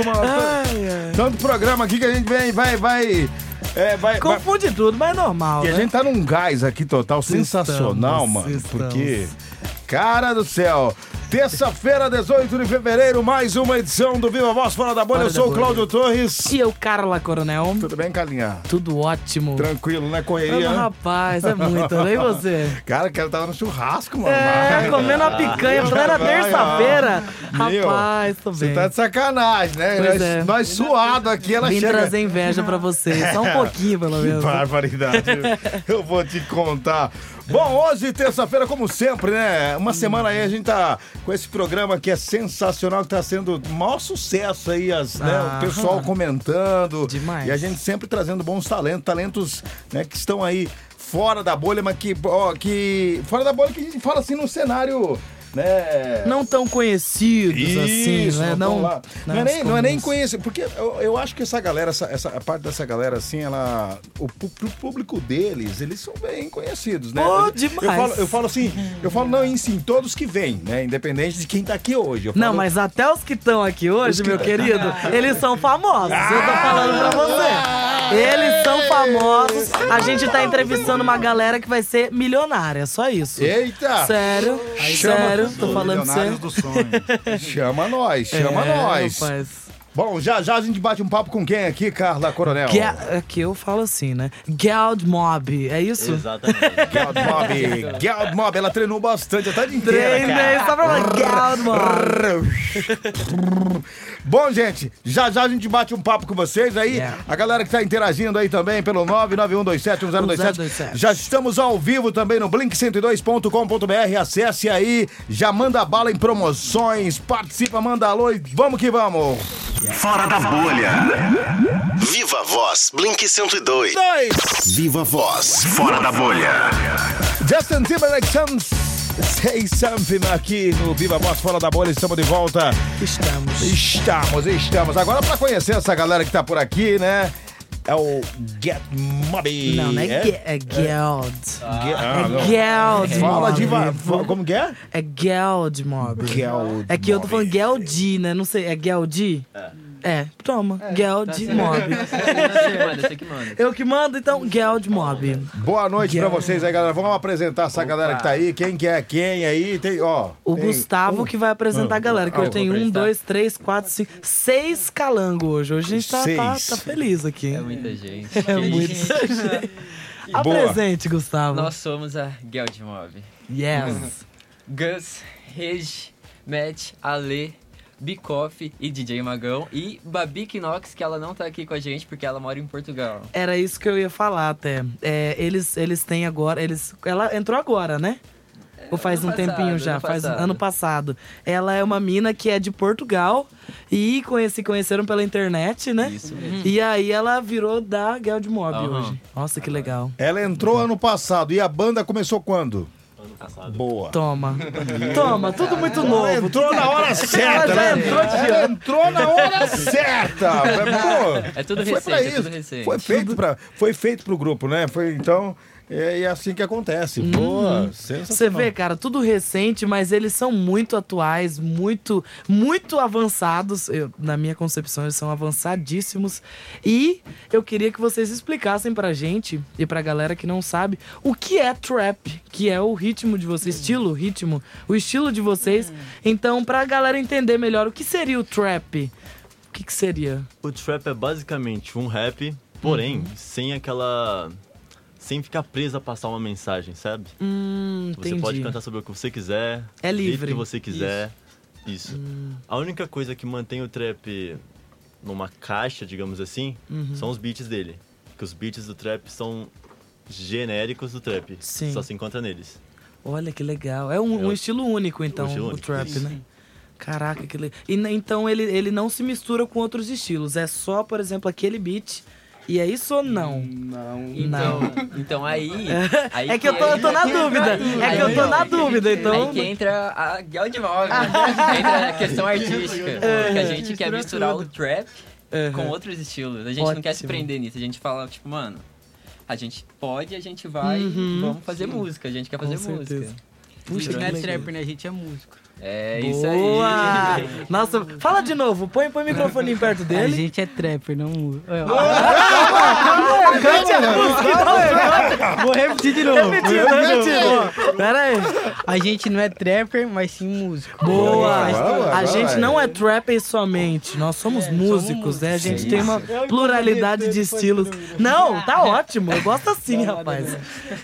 Ai, Tanto programa aqui que a gente vem, vai, vai. É, vai, vai- Confunde tudo, mas é normal. E a né? gente tá num gás aqui total sensacional, Estamos, mano. estamos. Porque, cara do céu, terça-feira, 18 de fevereiro, mais uma edição do Viva Voz Fora da Bolha. Fora Eu sou o. Cláudio Torres. E eu, Carla Coronel. Tudo bem, Carlinha? Tudo ótimo. Tranquilo, né? Ah, Correria. né? rapaz, é muito, né? E você? Cara, quero tava no churrasco, mano. É, comendo uma picanha, plena terça-feira. Rapaz, tô Você bem. tá de sacanagem, né? Pois nós, é. nós suado aqui, ela Vim chega. trazer inveja pra você. Só um pouquinho, pelo Que menos. barbaridade. Eu vou te contar. Bom, hoje, terça-feira, como sempre, né? Uma semana aí a gente tá com esse programa que é sensacional, que tá sendo o maior sucesso aí, as, né? Ah. o pessoal comentando. Demais. E a gente sempre trazendo bons talentos, talentos né, que estão aí fora da bolha, mas que, ó, que. Fora da bolha que a gente fala assim no cenário. Né? Não tão conhecidos assim, Isso, né? não, Não, não, é nem, não é nem conhecer, porque eu, eu acho que essa galera, essa, essa a parte dessa galera, assim, ela. O, público deles, eles são bem conhecidos, né? Eu, demais. Eu falo, eu falo assim, eu falo, não, em sim, todos que vêm, né? Independente de quem tá aqui hoje. Eu Não, falo- mas até os que estão aqui hoje, meu querido, eles são famosos. Eu tô falando pra você. Eles são famosos. A gente tá entrevistando uma galera que vai ser milionária, só isso. Eita! Sério, chama- sério, tô falando sério. Do sonho. Chama nós, chama É, nós. rapaz. Bom, já já a gente bate um papo com quem aqui, Carla Coronel? Ga- Aqui eu falo assim, né? Geld Mob, é isso? Exatamente. Geld Mob. Geld Mob, ela treinou bastante a tarde inteira. Treinei só pra falar Geld Mob. Bom, gente, já já a gente bate um papo com vocês aí. Yeah. A galera que tá interagindo aí também pelo 991271027. 1027. Já estamos ao vivo também no blink102.com.br. Acesse aí, já manda bala em promoções, participa, manda alô e vamos que vamos. Fora da bolha. Viva Voz, Blink 102. Dois. Viva Voz, fora da bolha. Justin Timberlake, say something aqui no Viva Voz Fora da Bolha. Estamos de volta. Estamos. Estamos, estamos. Agora pra conhecer essa galera que tá por aqui, né? É o Get Mob. Não, não é, é? Ge- é Geld. Ge- ah. É Geld Fala Mob. de como que é? É Geld Mob. Geld É que eu tô falando Geldi, né? Não sei, é Geldi? É. toma. Geld Mob. Você que manda, você que manda. Eu que mando, então, Geld Mob. Boa noite pra Geld. vocês aí, galera. Vamos apresentar essa galera que tá aí. Quem que é quem aí? Tem, ó. O tem- Gustavo que vai apresentar a galera, que Ah, hoje eu tem vou um, dois, três, quatro, cinco, seis calango hoje. Hoje a gente tá, tá, tá feliz aqui. É muita gente. É muito. isso. Apresente, Gustavo. Nós somos a Geld Mob. Yes. Gus, Reg, Matt, Ale, Bikoff e DJ Magão. E Babi Knox, que ela não tá aqui com a gente porque ela mora em Portugal. Era isso que eu ia falar até. É, eles, eles têm agora. Eles, ela entrou agora, né? Ou faz um ano passado, tempinho já? ano faz passado. ano passado. Ela é uma mina que é de Portugal e conheci, conheceram pela internet, né? Isso mesmo. E aí ela virou da Geld Mob Aham. hoje. Nossa, que legal. Ela entrou ano passado e a banda começou quando? Ano passado. Boa. Toma. Toma, tudo muito novo. Ela entrou na hora certa, né? entrou. Ela entrou na hora certa. Pô, É tudo foi recente, pra é isso. recente. Foi feito para, foi feito pro grupo, né? Foi então é, é assim que acontece. Boa, sensacional. Você vê, cara, tudo recente, mas eles são muito atuais, muito, muito avançados. Eu, na minha concepção, eles são avançadíssimos. E eu queria que vocês explicassem pra gente e pra galera que não sabe o que é trap, que é o ritmo de vocês, estilo, ritmo, o estilo de vocês. Então, pra galera entender melhor o que seria o trap, o que, que seria? O trap é basicamente um rap, porém, Uhum. sem aquela. Sem ficar preso a passar uma mensagem, sabe? Hum, Você entendi. pode cantar sobre o que você quiser, É livre. que você quiser. Isso. Hum. A única coisa que mantém o trap numa caixa, digamos assim, Uhum. são os beats dele. Porque os beats do trap são genéricos do trap. Sim. Só se encontra neles. Olha que legal. É um, É um o- estilo único, então, estilo o único, trap, isso. né? Caraca, que legal. E, então ele, ele não se mistura com outros estilos. É só, por exemplo, aquele beat. E é isso ou não? Então, então aí, aí É que eu tô, eu tô na dúvida. É que eu tô na dúvida, então. Aí que entra a Geld Mob. entra a questão artística. que a gente quer misturar o trap com outros estilos. A gente não quer se Ótimo. prender nisso. A gente fala, tipo, mano, a gente pode, a gente vai, Uhum. vamos fazer música. A gente quer fazer Com música. Puxa, que não é trapper, né? A gente é músico. É isso Boa! aí. Nossa, fala de novo. Põe, põe o microfone perto A dele. gente é trapper, não músico. Vou repetir de novo. Repetindo, repetindo. Pera aí. A gente não é trapper, mas sim músico. Boa! Vai, A gente não é trapper somente, nós somos músicos, né? A gente tem uma pluralidade de estilos. Não, tá ótimo, eu gosto assim, rapaz.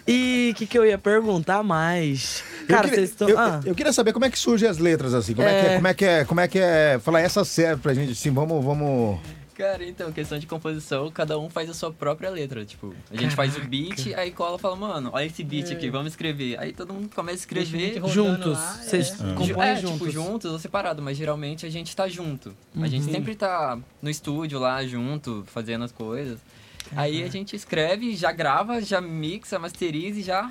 E o que, que eu ia perguntar mais? Eu Cara, queria- vocês estão. eu, Ah, eu queria saber como é que surgem as letras, assim. Como é, que é, É. como é que é, como é que é. Falar essa série pra gente, assim, vamos, vamos. Cara, então, questão de composição, cada um faz a sua própria letra. Tipo, a gente faz o beat, aí cola e fala, mano, olha esse beat aqui, vamos escrever. Aí todo mundo começa a escrever. juntos. Vocês Ju- compõem é, juntos. tipo, juntos ou separado, mas geralmente a gente tá junto. A Uhum. gente sempre tá no estúdio lá junto, fazendo as coisas. Aí a gente escreve, já grava, já mixa, masteriza e já.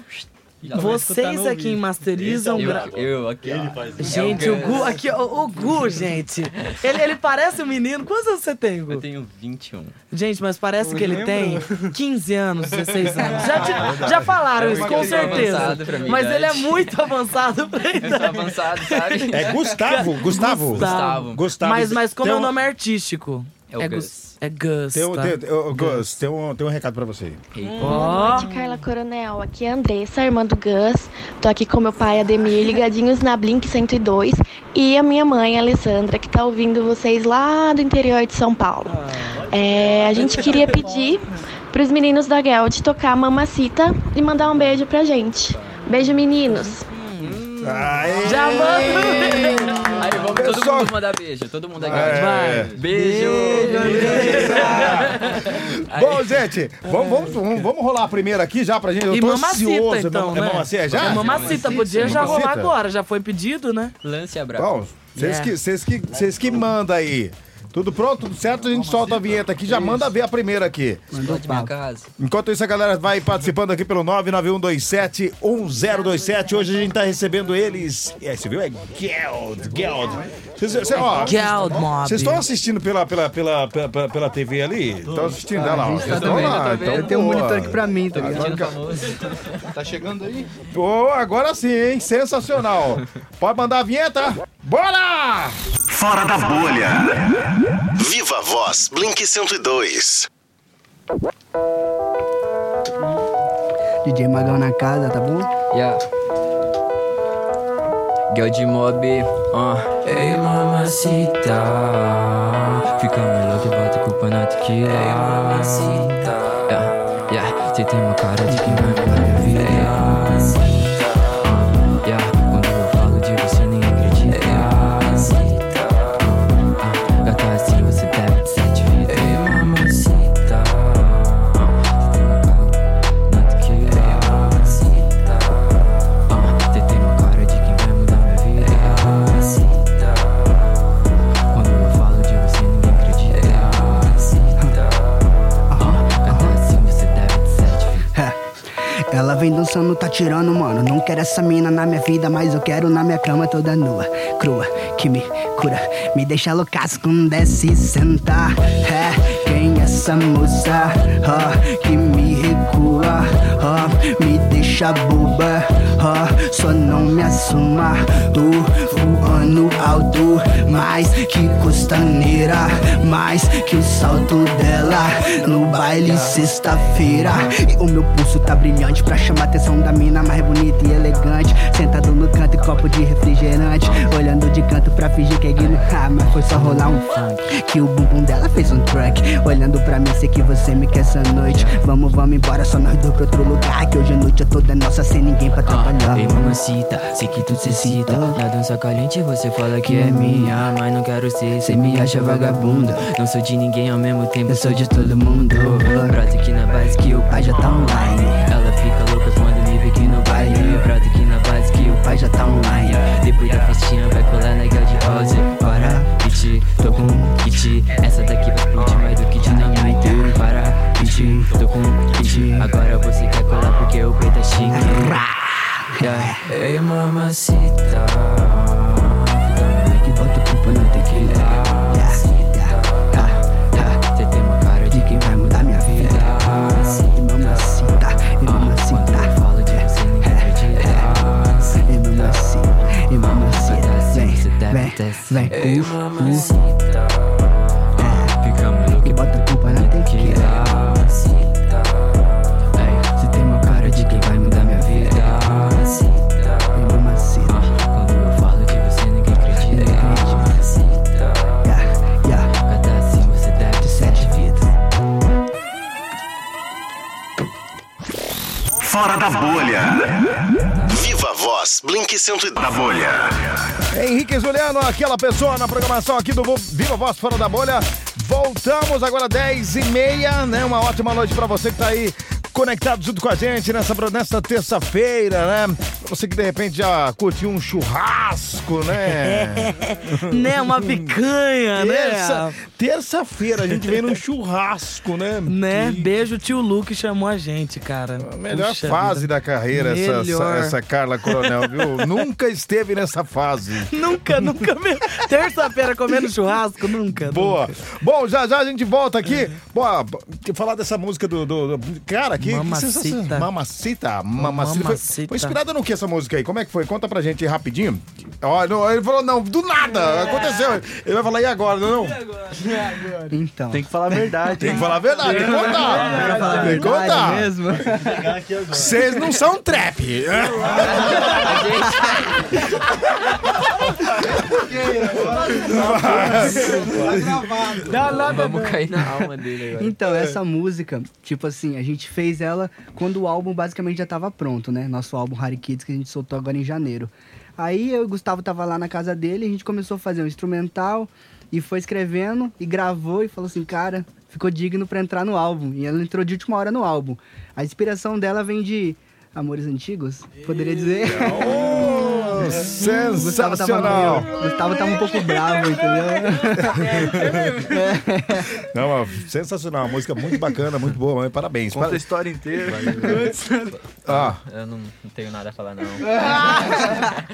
Já vai. Vocês é quem masterizam. eu, gra- eu aqui. Ele faz Gente, É o o Gu, aqui, ó, o Gu, gente. Ele, ele parece um menino. Quantos anos você tem, Eu Gu? tenho 21. Gente, mas parece que ele tem 15 anos, 16 anos. Já, te- já falaram É isso, com eu sou certeza. pra minha Mas ele é muito avançado pra Eu sou idade. avançado, sabe? É Gustavo? Gustavo? Gustavo. Gustavo. Mas, mas como é o um- nome artístico? É o Gus- Gus. É Gus. Tem, um- tá? tem, ô, Gus, tem um, tem um recado pra você. Ó, Boa noite, Carla Coronel. Aqui é a Andressa, irmã do Gus. Tô aqui com meu pai, Ademir, ligadinhos na Blink 102. E a minha mãe, Alessandra, que tá ouvindo vocês lá do interior de São Paulo. É, a gente queria pedir pros meninos da Geld tocar Mamacita e mandar um beijo pra gente. Beijo, meninos. Aê! já manda. Aí vamos todo Pessoal- mundo mandar beijo, todo mundo aqui. É. Vai. Beijo! Bom, gente, vamos, vamos, vamos, vamos rolar a primeira aqui já pra gente. Eu E tô mamacita, ansioso. então, é né? mamacita já? É mamacita, podia já rolar agora. Já foi pedido, né? Lance abraço. Bom, vocês que, vocês que, vocês que mandam aí. Tudo pronto? Tudo certo? A gente solta a vinheta aqui. Já manda ver a primeira aqui. Explode minha casa. Enquanto isso, a galera vai participando aqui pelo 991271027. Hoje a gente tá recebendo eles. É, você viu? É Geld. Geld. Vocês, vocês, ó, Geld Mob. vocês estão assistindo pela, pela, pela, pela, pela- pela TV ali? Estão assistindo? Olha lá. ó. gente Vocês tá lá. tá Então. Tem um monitor aqui pra mim, tá ligado? Latino famoso. Pô, agora sim, hein? Sensacional. Pode mandar a vinheta? Bora! Fora da bolha. Viva a voz Blink 102. DJ Magão na casa, tá bom? Yeah. Girl de mob, uh. Ei, mamacita. Fica melhor que bota culpa na tequila. Ei, mamacita. Yeah, yeah. Cê tem uma cara de quem vai dançando, tá tirando, mano. Não quero essa mina na minha vida, mas eu quero na minha cama toda nua, crua, que me cura. Me deixa loucaço quando desce e senta. É, quem é essa moça? Ó, que me recua, ó, me deixa boba, só não me assuma. Tô voando alto, mais que costaneira, mais que o salto dela no baile sexta-feira. E o meu pulso tá brilhante pra chamar a atenção da mina mais bonita e elegante. Sentado no canto e copo de refrigerante, olhando de canto pra fingir que é guino. Ah, mas foi só rolar um funk. Que o bumbum dela fez um track. Olhando pra mim, sei que você me quer essa noite. Vamos, vamos embora, só nós dois pra outro lugar. Que hoje a noite é toda nossa, sem ninguém pra atrapalhar. Ei, mamacita, sei que tu se cita Na dança caliente você fala que é minha Mas não quero ser, cê me acha vagabunda. Não sou de ninguém ao mesmo tempo, eu sou de todo mundo. Brota aqui na base que o pai já tá online. Ela fica louca quando me vê aqui no baile. Brota aqui na base que o pai já tá online. Depois da festinha vai colar na de house Para, bitch, tô com um kit Essa daqui vai explodir mais do que dinamite. Para, bitch, tô com um kit Agora É. yeah. Hey mamacita. Finalmente bota o corpo na tequila. Yeah. Cita, ah, ah. Cê tem uma cara de quem vai mudar minha vida. Mamacita, mamacita, e mamacita. ah, falo de você ninguém acredita E mamacita, e mamacita. Vem, vem, vem, vem Ei mamacita. Fica vem, vem, bota vem, vem, vem, vem Blink 102 da bolha. Henrique Juliano, aquela pessoa na programação aqui do Viva Voz Fora da Bolha. Voltamos agora 10 e meia, né? Uma ótima noite pra você que tá aí conectado junto com a gente nessa, nessa terça-feira, né? Você que de repente já curtiu um churrasco, né? né? Uma picanha, né? Terça-feira a gente vem num churrasco, né? Né? Que- Beijo, tio Luke chamou a gente, cara. A melhor Puxa fase vida. da carreira, essa, essa, essa Carla Coronel, viu? Nunca esteve nessa fase. Nunca, nunca mesmo. Terça-feira comendo churrasco, nunca. Boa. nunca. Bom, já já a gente volta aqui. Boa, que falar dessa música do. do- do- cara, que. que Mamacita. sensação. Mamacita. Mamacita. Foi, Mamacita. foi inspirada no que essa música aí? Como é que foi? Conta pra gente rapidinho. Ó, não, ele falou, não, do nada. Aconteceu. Ele vai falar, e agora? Não, não. Então. Tem que falar a verdade. Tem que falar a verdade, tem que contar. falar a Tem que verdade contar. mesmo. Vocês não são trap. Dá nada, Vamos cair na alma dele agora. Então, essa música, tipo assim, a gente fez ela quando o álbum basicamente já tava pronto, né? Nosso álbum Harry Kids, que a gente soltou agora em janeiro. Aí eu e o Gustavo tava lá na casa dele, a gente começou a fazer um instrumental e foi escrevendo e gravou e falou assim, cara, ficou digno pra entrar no álbum. E ela entrou de última hora no álbum. A inspiração dela vem de Amores Antigos, poderia dizer. Oh, Gustavo tava, sensacional. Gustavo tava um pouco bravo, entendeu? Não, ó, sensacional. Uma música muito bacana, muito boa. mas Parabéns. Conta a Para- história inteira. Ah, Eu não, não tenho nada a falar, não.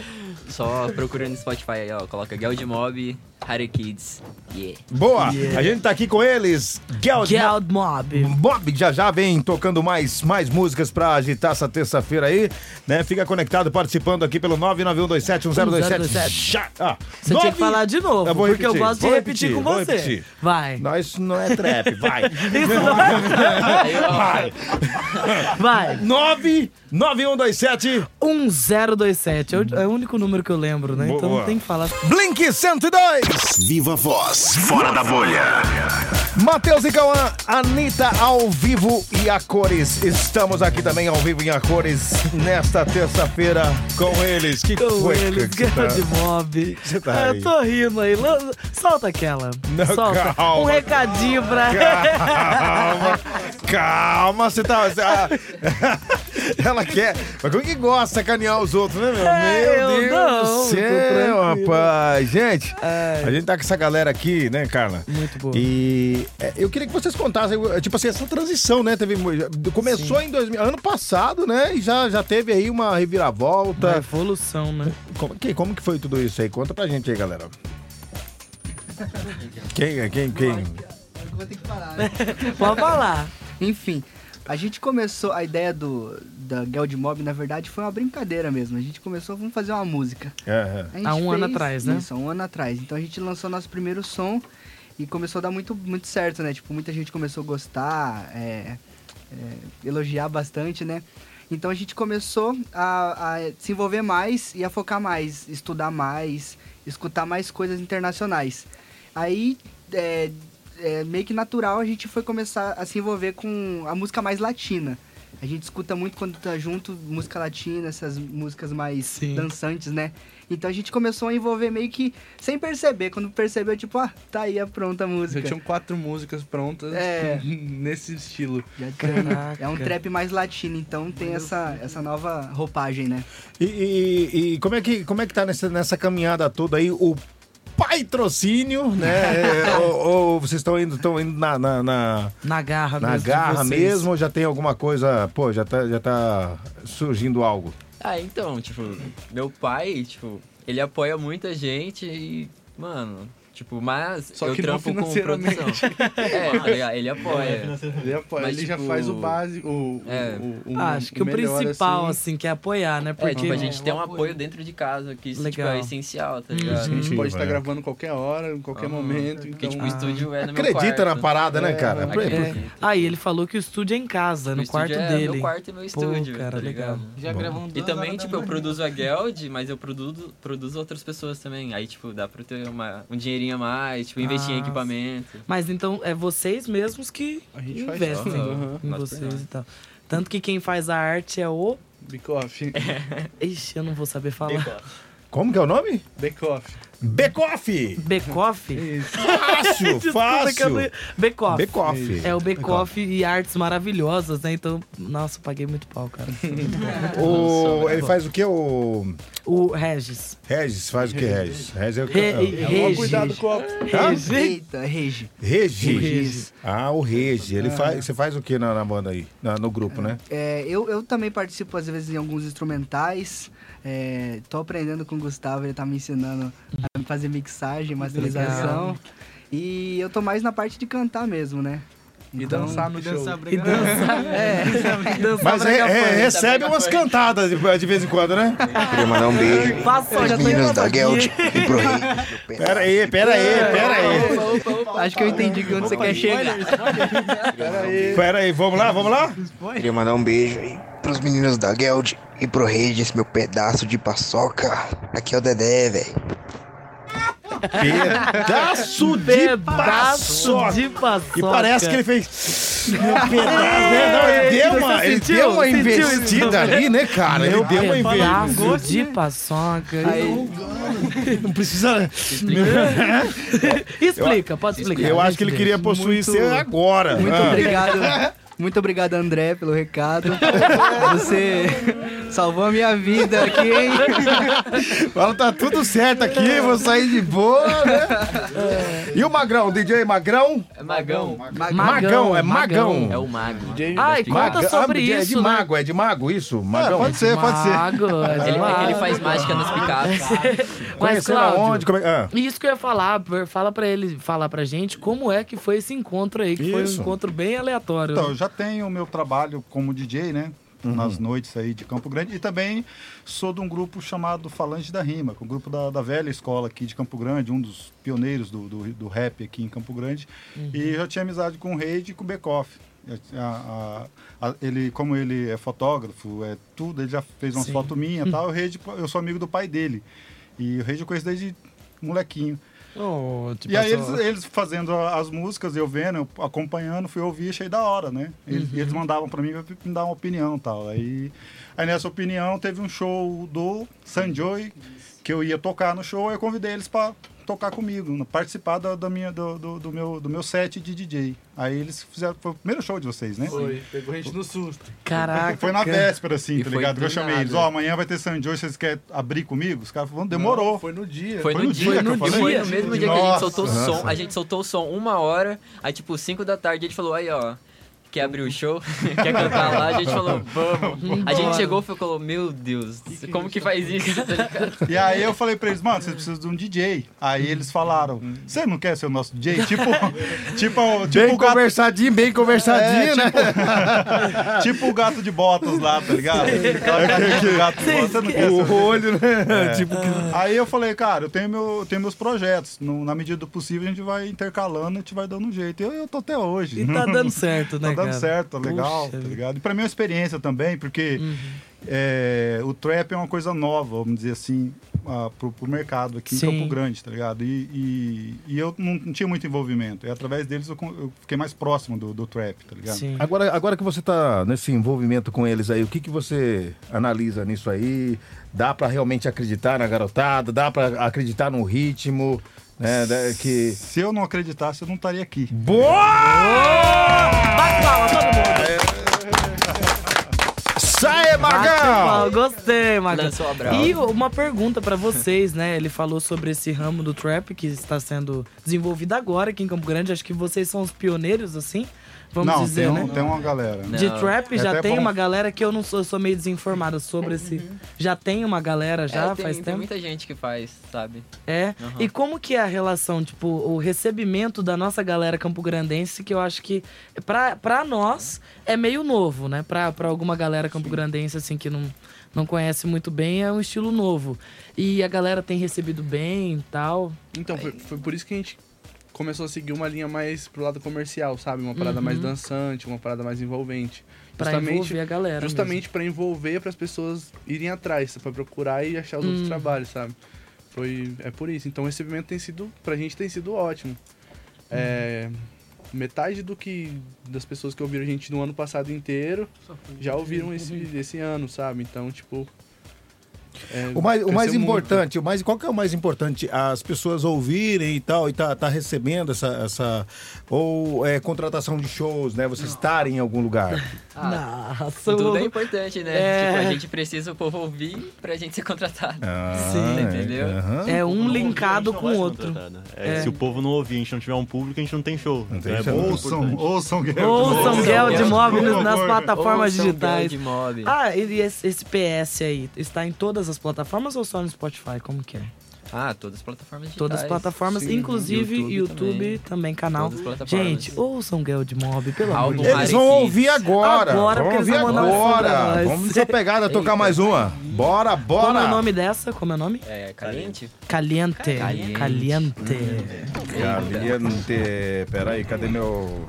Só procura no Spotify aí, ó. Coloca Geld Mob, Harry Kids. Yeah. boa. A gente tá aqui com eles. Geld Geld Mob. Bob já já vem tocando mais, mais músicas pra agitar essa terça-feira aí, né? Fica conectado, participando aqui pelo 991271027. Já- Ah, Você tinha nove- que falar de novo, Eu vou porque eu repetir, gosto de vou repetir, com você. repetir. Vai. Não, isso não é trap, vai. Isso não é... Vai. 99127 1027. É o, é o único número que eu lembro, né? Então Boa. não tem que falar. Blink 102. Viva Voz, fora da bolha. Matheus e Cauã, Anitta ao vivo e a cores. Estamos aqui também ao vivo e a cores nesta terça-feira com eles. Que Com foi eles, que tá- Mob. você tá aí? eu tô rindo aí. Solta aquela. Não, Solta. calma, um recadinho pra Calma, calma, você tá. ela quer. Mas como que gosta de sacanear os outros, né, meu? É, eu meu Deus não, do céu, rapaz. Gente, É. a gente tá com essa galera aqui, né, Carla? Muito boa. E é, eu queria que vocês contassem, é, tipo assim, essa transição, né? Teve, começou em 2000, ano passado, né? E já, já teve aí uma Uma reviravolta. evolução, né? Como, que, como que foi tudo isso aí? Conta pra gente aí, galera. Quem, quem, quem? Vou ter que parar, né? Pode falar. Enfim, a gente começou, a ideia do da Geld Mob, na verdade, foi uma brincadeira mesmo. A gente começou, vamos fazer uma música. É, gente Há um ano atrás, né? Isso, há um ano atrás. Então a gente lançou nosso primeiro som e começou a dar muito, muito certo, né? Tipo, muita gente começou a gostar, é, é, elogiar bastante, né? Então a gente começou a, a se envolver mais e a focar mais, estudar mais, escutar mais coisas internacionais. Aí, é, é meio que natural, a gente foi começar a se envolver com a música mais latina. A gente escuta muito quando tá junto, música latina, essas músicas mais Sim. dançantes, né? Então a gente começou a envolver meio que sem perceber. Quando percebeu, tipo, ah, tá aí a pronta a música. Já tinham quatro músicas prontas É. nesse estilo. Caraca. É um trap mais latino, então tem essa, essa nova roupagem, né? E, e- e como, é que, como é que tá nessa, nessa caminhada toda aí o patrocínio, né? Ou, ou vocês estão indo, estão indo na, na, na, Na garra na mesmo. garra vocês. mesmo ou já tem alguma coisa, pô, já tá, já tá surgindo algo? Ah, então, tipo, meu pai, tipo, ele apoia muita gente e, mano, Tipo, mas Só eu que não trampo com financeiramente. produção. É, ligado? Ele apoia. Ele, apoia, Mas, ele já tipo, faz o básico. O, é. o, o, Ah, acho que o, melhor, principal, assim. assim, que é apoiar, né? É, Porque tipo, a gente tem um apoio dentro de casa, que isso tipo, é essencial, tá Uhum. ligado? A gente pode Sim, estar é. gravando qualquer hora, em qualquer Aham. momento. Porque, Então, tipo, o estúdio é no meu Acredita quarto. na parada, né, cara? É, É. Ah, ele falou que o estúdio é em casa, O no quarto é dele. meu quarto e meu estúdio, cara, tá legal. Já gravamos E também, tipo, eu produzo a Geld, mas eu produzo, produzo outras pessoas também. Aí, tipo, dá pra ter uma, um dinheirinho a mais, tipo, investir em Ah, equipamento. Mas então é vocês mesmos que A gente faz investem aham. em Nós vocês pegamos. e tal. Tanto que quem faz a arte é o. Bake-off. Ixi, eu não vou saber falar. Como que é o nome? Bake-off. Becoff! Bekoff? Fácil, fácil. Bekoff. Becoff. É o Bekoff e artes maravilhosas, né? Então, nossa, paguei muito pau, cara. O, ele faz o que, o O Regis. Regis? Faz o que, Regis? Regis é o que? Toma Regis. cuidado com o copo. Regi. Eita, Regi. Regi. Regis. Ah, o Regi. Ele faz, você faz o que na, na banda aí? Na- no grupo, né? É, eu, eu também participo às vezes em alguns instrumentais. É, tô aprendendo com o Gustavo, ele tá me ensinando a fazer mixagem, masterização. E eu tô mais na parte de cantar mesmo, né? E Então- dançar no E show. dançar E dançar. É, dançar Mas é- é- recebe umas cantadas de, de vez em quando, né? Queria mandar um beijo Passa tô meninos da. Geld e pro rei. Pera aí, pera aí, pera aí. acho que eu entendi que onde você quer chegar. Pera aí, vamos lá, vamos lá? Queria mandar um beijo aí pros meninos da Geld e pro rei desse meu pedaço de paçoca. Aqui é o Dedé, velho. Pedaço de Pedaço paçoca. de paçoca. E parece que ele fez. Meu pedaço, né? Não, ele deu uma, ele sentiu? deu uma Sentiu investida ali, né, cara? Ele deu uma investida. De paçoca. Não precisa. Explica, pode explicar. Eu acho que ele queria possuir Muito- você agora. Muito Ah. obrigado. Muito obrigado, André, pelo recado. Você salvou a minha vida aqui, hein? Fala, tá tudo certo aqui, vou sair de boa, né? E o Magrão, DJ Magrão? É magão. Magão, é Magão. É o mago. Ai, conta Maga- sobre ah, é isso, de né? mago, é de mago isso? Magão? pode ser, pode ser. Mago, é Ele, é mago. ele faz mágica nas picapes. Mas, Cláudio, aonde? Como é- ah. Isso que eu ia falar, fala pra ele, falar pra gente como é que foi esse encontro aí, que foi Isso. um encontro bem aleatório. Então, eu já tenho o meu trabalho como DJ, né? Uhum. Nas noites aí de Campo Grande. E também sou de um grupo chamado Falange da Rima, que é um grupo da, da velha escola aqui de Campo Grande, um dos pioneiros do, do, do rap aqui em Campo Grande. E eu já tinha amizade com o Reid e com o Bekoff. A- a- a- ele, como ele é fotógrafo, é tudo, ele já fez umas fotos minhas e tal. O Reid, eu sou amigo do pai dele. E o Reid eu conheço desde molequinho. Oh, tipo, E aí eles, eles fazendo as músicas, eu vendo, eu acompanhando, fui ouvir, achei da hora, né? Eles, Uhum. eles mandavam pra mim pra me dar uma opinião e tal. Aí, aí nessa opinião teve um show do Sanjoy, que eu ia tocar no show, aí eu convidei eles pra tocar comigo, no- participar da, da minha, do, do, do meu, do meu set de DJ. Aí eles fizeram, foi o primeiro show de vocês, né? Foi, pegou a gente no susto. Caraca. Foi na véspera, assim, E tá foi ligado? Que eu chamei eles, ó, amanhã vai ter Sanjoy, vocês querem abrir comigo? Os caras falaram, demorou. Não, foi no dia. Foi, Foi no no dia, dia que eu e falei? foi no mesmo dia que a gente soltou o som. A gente soltou o som uma hora, aí tipo, 5 da tarde a gente falou, aí ó, quer abrir o show? quer cantar lá? A gente falou, vamos. A gente chegou e falou, meu Deus, como que faz isso? Tá? E aí eu falei pra eles, mano, vocês precisam de um DJ. Aí eles falaram, você não quer ser o nosso DJ? Tipo, tipo, tipo Bem o gato, conversadinho, bem conversadinho, É, né? tipo o gato de botas lá, tá ligado? Do gato de botas, você não quer ser O olho, né? Tipo que... Aí eu falei, cara, eu tenho, meu, eu tenho meus projetos. No- na medida do possível, a gente vai intercalando e a gente vai dando um jeito. E eu, eu tô até hoje. E tá dando certo, né, Tá dando cara? certo, tá legal, Puxa tá vida. ligado? E pra mim é uma experiência também, porque é, o trap é uma coisa nova, vamos dizer assim, ah, pro, pro mercado aqui Sim. em Campo Grande, tá ligado? E, e, e eu não, não tinha muito envolvimento. E através deles eu, eu fiquei mais próximo do, do trap, tá ligado? Sim. Agora, agora que você tá nesse envolvimento com eles aí, o que, que você analisa nisso aí? Dá pra realmente acreditar na garotada? Dá pra acreditar no ritmo? Né? Da- que... Se eu não acreditasse, eu não estaria aqui. Boa! Bate palma, todo mundo. Palma. Magão! Gostei, brava. E uma pergunta pra vocês, né? Ele falou sobre esse ramo do trap que está sendo desenvolvido agora aqui em Campo Grande. Acho que vocês são os pioneiros, assim, vamos Não, dizer, tem, né? um- tem uma galera. né? De trap É já até tem bom. uma galera que eu não sou, eu sou meio desinformada sobre esse. Já tem uma galera já É, tem, faz tem tempo? muita gente que faz, sabe? É. Aham. E como que é a relação, tipo, o recebimento da nossa galera campograndense, que eu acho que pra, pra nós é meio novo, né? Pra, pra alguma galera campograndense, assim, que não, não conhece muito bem, é um estilo novo. E a galera tem recebido bem e tal. Então, foi, foi por isso que a gente começou a seguir uma linha mais pro lado comercial, sabe? Uma parada mais dançante, uma parada mais envolvente. Uhum. Pra envolver a galera Justamente pra envolver, para as pessoas irem atrás, pra procurar e achar os Hum. outros trabalhos, sabe? Foi, é por isso. Então o recebimento tem sido, pra gente tem sido ótimo. É, metade do que das pessoas que ouviram a gente no ano passado inteiro já ouviram esse, esse ano, sabe? Então, tipo. É, O mais, o mais muito. importante, o mais, qual que é o mais importante? As pessoas ouvirem e tal, e tá, tá recebendo essa, essa. Ou é contratação de shows, né? Vocês estarem em algum lugar. Ah, Nossa, tudo é importante, né? É. Tipo, a gente precisa o povo ouvir pra gente ser contratado. Ah, Sim. Entendeu? aham. É um ouvir, linkado com o outro. É, É. Se o povo não ouvir, a gente não tiver um público, a gente não tem show. Não tem Então é show. muito Ouçam, importante. ouçam. Ouçam Ouçam Gel de Gel, Mob nas plataformas Ouçam digitais. Ah, e esse, esse PS aí, está em todas as plataformas ou só no Spotify? Como que é? Ah, todas as plataformas digitais. Todas as plataformas, Sim, inclusive YouTube, YouTube também, também. canal. Todas as plataformas. Gente, ouçam Gel de Mob, pelo amor de Deus. Eles vão ouvir agora. Agora, vamos porque ouvir agora. Vamos nessa pegada, tocar mais uma. Bora, bora. Como é o nome dessa? Como é o nome? É, caliente? Caliente. Caliente. Caliente. Caliente. Peraí, cadê meu.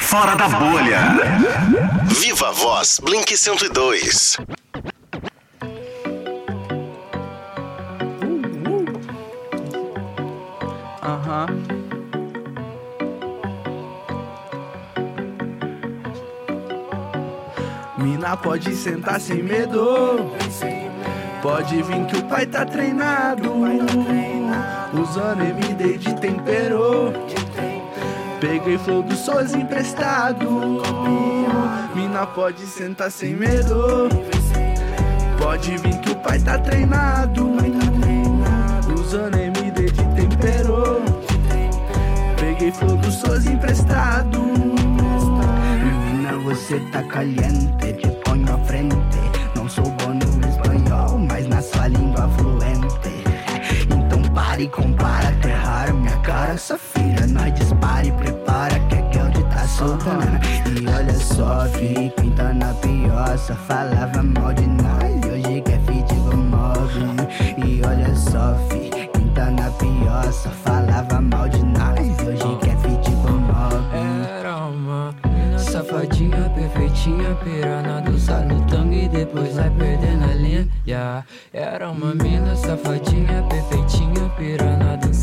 Fora da bolha. Blink 102. Aham. Mina pode sentar sem medo. Pode vir que o pai tá treinado. Usando MD de tempero. Peguei flow do Soz emprestado. Mina pode sentar sem medo. Pode vir que o pai tá treinado. Usando MD de tempero. Peguei flow do Soz emprestado. Menina, você tá caliente, te ponho à frente. Não sou bom no espanhol, mas na sua língua fluente. Então pare e compara, terrar minha cara, safira. Nós dispare, prepara que a Geld tá soltando. E olha só, fi, quem tá na pior só falava mal de nós. Hoje quer feed move. E olha só, fi, quem tá na pior só falava mal de nós. Hoje quer feed move. Era uma safadinha, perfeitinha, pirana do no tangue e depois vai perdendo a linha. Yeah. Era uma mina safadinha, perfeitinha, pirana dançado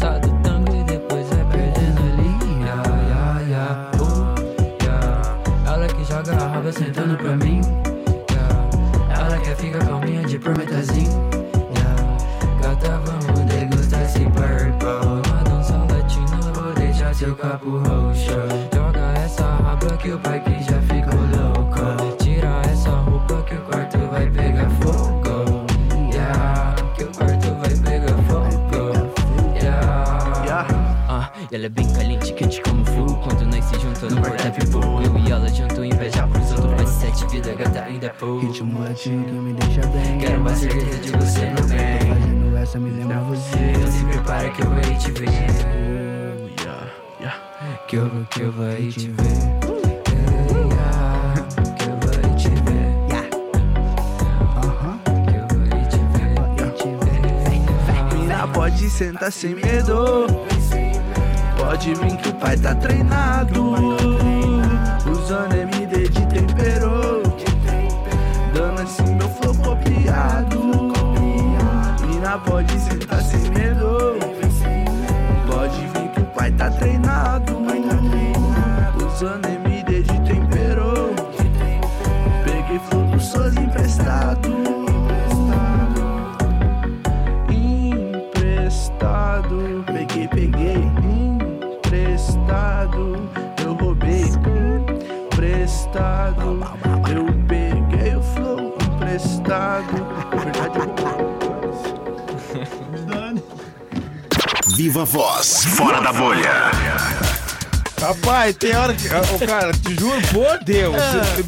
pra mim. Yeah. Ela quer ficar calminha de prometazinho. Yeah. Gata, vamos degustar esse purple. Na dança latina, vou deixar seu capo roxo. Joga essa raba que o pai que já ficou louco. Tira essa roupa que o quarto vai pegar fogo. Yeah, que o quarto vai pegar fogo. Yeah. Ah, ela é bem ainda é pouco. Ritmo latino que me deixa bem. Quero uma certeza de você no Tô bem. fazendo essa, me lembra você. Então se prepara que eu vou aí te ver. Que eu vou, que eu vou aí te ver. Yeah, Que eu te Que eu vou aí te ver. te pode sentar sem medo. Pode vir que o pai tá treinado. Viva Voz, fora da bolha. Rapaz, tem hora que. Ô, cara, te juro por Deus.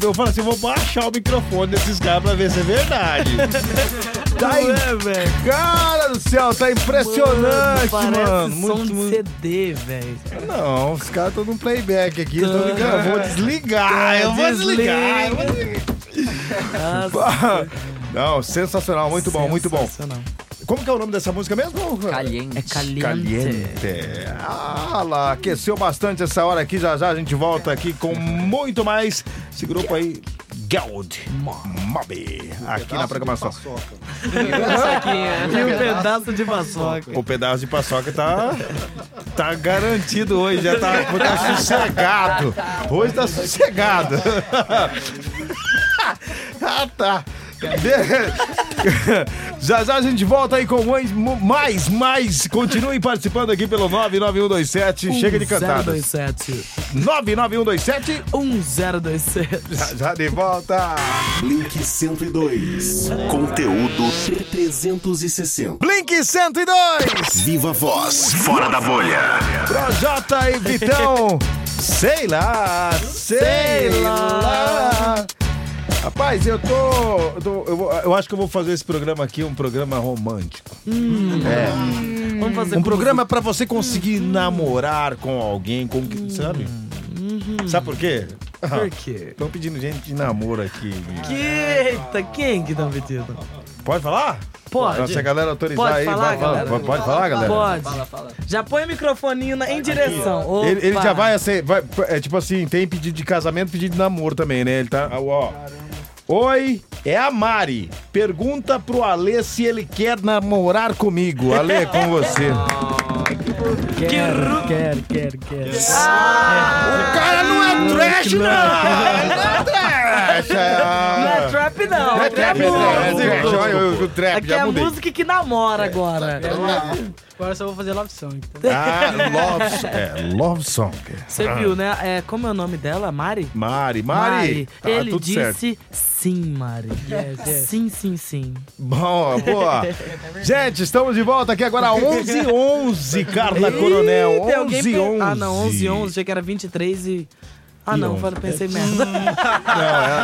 Eu falo assim, eu vou baixar o microfone desses caras pra ver se é verdade. Tá em- é, velho? Cara do céu, tá impressionante, Mano, mano. som Muito, de muito- CD, velho. Não, os caras estão no playback aqui. Tô ligando, eu vou desligar. Eu vou desliga. desligar. eu vou desligar. Nossa, Não, sensacional, muito bom, muito bom. sensacional. Como que é o nome dessa música mesmo? Caliente. É caliente. Caliente. Ah lá, aqueceu bastante essa hora aqui. Já já a gente volta aqui com muito mais. Esse grupo aí, Geld Mob, aqui na programação. E um pedaço de paçoca. O pedaço de paçoca tá, tá garantido hoje, já tá, tá sossegado. Hoje tá sossegado. ah, tá. Já já a gente volta aí com mais, mais, mais. Continuem participando aqui pelo 99127. Chega de cantadas. 1027. 99127. 1027. Já, já de volta. Blink 102. Conteúdo 360. Blink 102. Viva Voz, fora da bolha. Projota e Vitão. sei lá, sei lá. Rapaz, eu tô. Eu, tô- eu eu acho que eu vou fazer esse programa aqui um programa romântico. É. Vamos fazer Um programa pra você conseguir namorar com alguém, com sabe? Sabe por quê? Por quê? Estão pedindo gente de namoro aqui. Eita, quem que tá pedindo? Pode falar? Pode. Se a galera autorizar Pode aí, falar, vai- vai- galera? pode falar, galera? Pode. Já põe o microfoninho na- em direção. Ele, ele já vai, assim, vai- É tipo assim, tem pedido de casamento, pedido de namoro também, né? Ele tá. Ó. Oi, é a Mari. Pergunta pro Alê se ele quer namorar comigo. Alê, é com você. Quero, quero, quero, quero. O cara não é trash, não! Não é trash! Não é trap, não. Não é trap, é trash. É música. Olha, o- trap, Aqui já é mudei. música que namora agora. Agora só vou fazer love song. Então. Ah, love, song. é, love song. Você viu, né? É, como é o nome dela? Mari? Mari, Mari. Tá Ele tudo disse certo. sim, Mari. Sim, sim, sim. Bom, boa. Gente, estamos de volta aqui agora 11 11 Carla Coronel. Ih, tem alguém 11 pe- 11 Ah, não, 11 11 Achei que era 23 e... Ah, não, 11. falei, pensei merda. Não,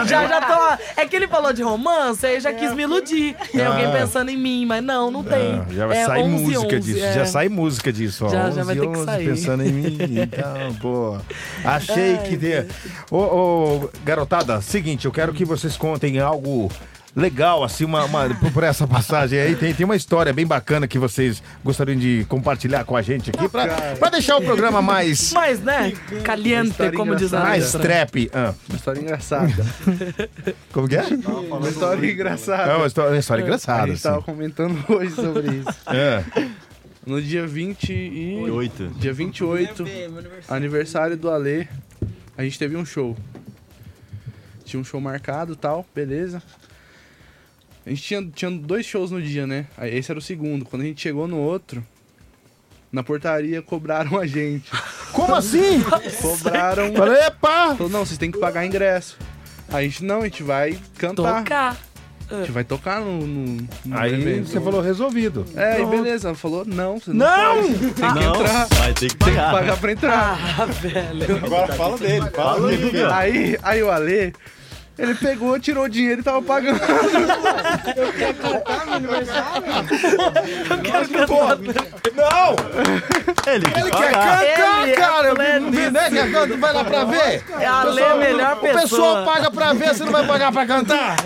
é- já, já tô... É que ele falou de romance, aí já quis me iludir. Tem Ah. alguém pensando em mim, mas não, não tem. Ah, já vai É sair 11, música 11, disso. é. Já sai música disso, ó. Já- já vai ter que 11, sair. Pensando em mim. Então, pô. Achei que tem. Ô, ô, garotada, seguinte, eu quero que vocês contem algo legal, assim, uma, uma- por- por essa passagem aí. Tem, tem uma história bem bacana que vocês gostariam de compartilhar com a gente aqui, pra, pra deixar o programa mais. Mas, né? Caliente, como diz a Mais trap. Ah, Uma história engraçada. como que é? Uma história engraçada. É uma história, uma história A engraçada, gente tava assim. comentando hoje sobre isso. É. No dia 20 e... Oito. Dia 28, aniversário do Alê, a gente teve um show. Tinha um show marcado e tal, beleza. A gente tinha, tinha dois shows no dia, né? Aí Esse era o segundo. Quando a gente chegou no outro, na portaria cobraram a gente. Como assim? Cobraram. Falei, epa! Falou, não, vocês têm que pagar ingresso. Aí a gente, não, a gente vai cantar. Tocar. A gente vai tocar no, no, no Aí evento. você falou resolvido. É, e Pronto. beleza. Ela falou, não, você não, Não! pode. Tem que Não, entrar. vai ter que Tem que pagar. pagar pra entrar. Ah, velho. Agora fala dele, Fala dele. Aí, aí o Ale, ele pegou, tirou o dinheiro e tava pagando. Não! Ele, Ele quer pagar. cantar, Ele é cara! Eu pleno vi, né? Quer cantar, vai lá pra ver! É a Lê, a melhor O pessoal pessoa. paga pra ver, você não vai pagar pra cantar?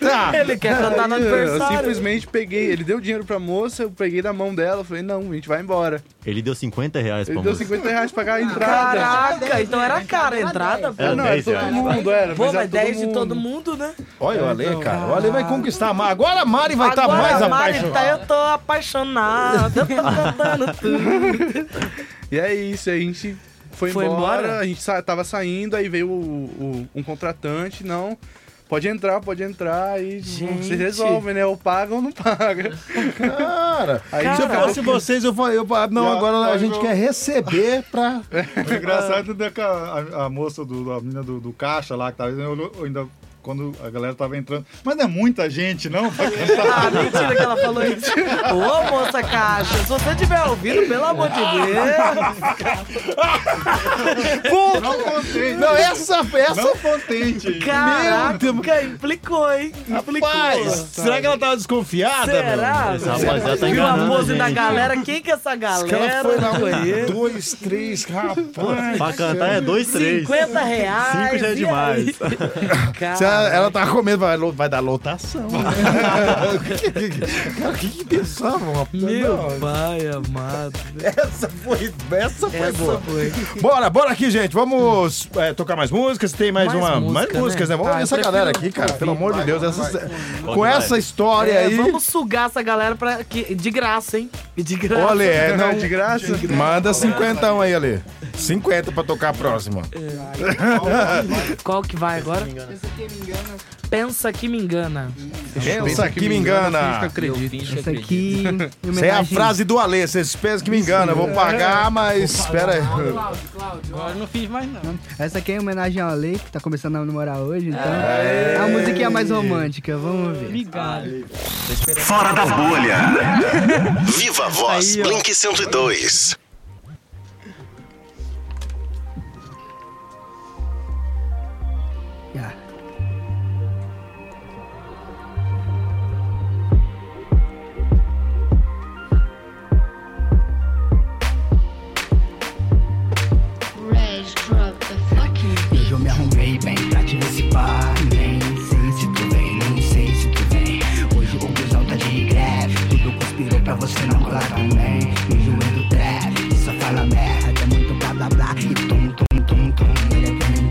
tá! Ele quer cantar no Aí, eu aniversário. simplesmente peguei, ele deu dinheiro pra moça, eu peguei da mão dela, falei, não, a gente vai embora. Ele deu 50 reais Ele pra deu moça. 50 reais pra pagar a entrada. Caraca, então era cara a entrada, pô. Era não, era 10 todo reais. mundo, era. Pô, mas mas 10 de todo mundo, né? Olha o Ale, cara. O Ale vai conquistar. Agora a Mari vai estar Agora mais a Mari apaixonada. tá, eu tô apaixonada. Eu tô cantando tudo. E é isso, a gente foi, Foi embora, embora? a gente sa tava saindo, aí veio o- o- um contratante, não, pode entrar, pode entrar e Gente. se resolve, né? Ou paga ou não paga. Cara, Aí se eu fosse vocês, eu falei, eu falei, não, Já, agora a gente eu- quer receber pra. O engraçado é que a, a- a moça, do, a menina do, do caixa lá, que tava eu, eu ainda. Quando a galera tava entrando. Mas não é muita gente, não? Ah, mentira que ela falou isso. Ô, moça caixa, se você tiver ouvido, pelo amor de Deus. Pô, Não contente. não, essa, essa Não contente. Caraca, implicou, hein? Implicou. Rapaz, será que ela tava desconfiada? Será? Esse rapaziada tá Viu a enganando a pose da galera? Quem que é essa galera? foi lá, Não um, conheço. dois, três, rapaz. Pra cantar é dois, três. 50 reais. Cinco já é demais. ela, Cara, ela tava com medo, vai, vai dar lotação. Cara, o que que pensavam? rapaz? meu Não, pai amado. Essa foi, essa foi Essa boa. foi. Bora, bora aqui, gente. Vamos é, tocar mais músicas. Tem mais, Mais uma. música, mais né? músicas, né? Vamos Ah, essa galera aqui, cara. Pelo amor de Deus. essa- com vai. essa história É, aí. vamos sugar essa galera pra, que, de graça, hein? De graça. Olha, é, não, de graça. Manda cinquentão aí, Ale. 50 pra tocar a próxima. Qual que vai agora? Pensa que me engana. Pensa que me engana. Isso aqui. Essa é a frase do Ale. Vocês pensam que me engana. Eu vou pagar, mas espera aí. Agora eu não fiz mais não. Essa aqui é em homenagem ao Ale, que tá começando a namorar hoje, então. É a musiquinha mais romântica, vamos ver. Obrigado. Fora da bolha. Viva Voz Blink 102. Colar também. Enjoei do trap, só fala merda É muito blá blá blá. E tum tum tum tum Ele é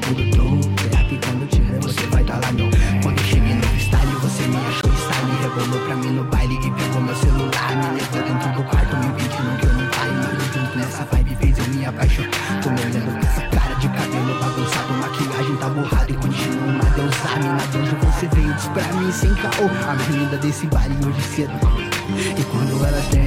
tudo tu. Será que quando te ver você vai tá lá meu Quando cheguei no freestyle você me achou style Rebolou pra mim no baile e pegou meu celular. Me levou dentro do quarto me pedindo que eu não pare Mas junto nessa vibe fez eu me apaixonar Tô me olhando com essa cara de cabelo bagunçado. Maquiagem tá borrada e continua uma deusa. Mina de onde você veio diz pra mim sem caô. A avenida desse baile hoje cedo. E quando ela treme,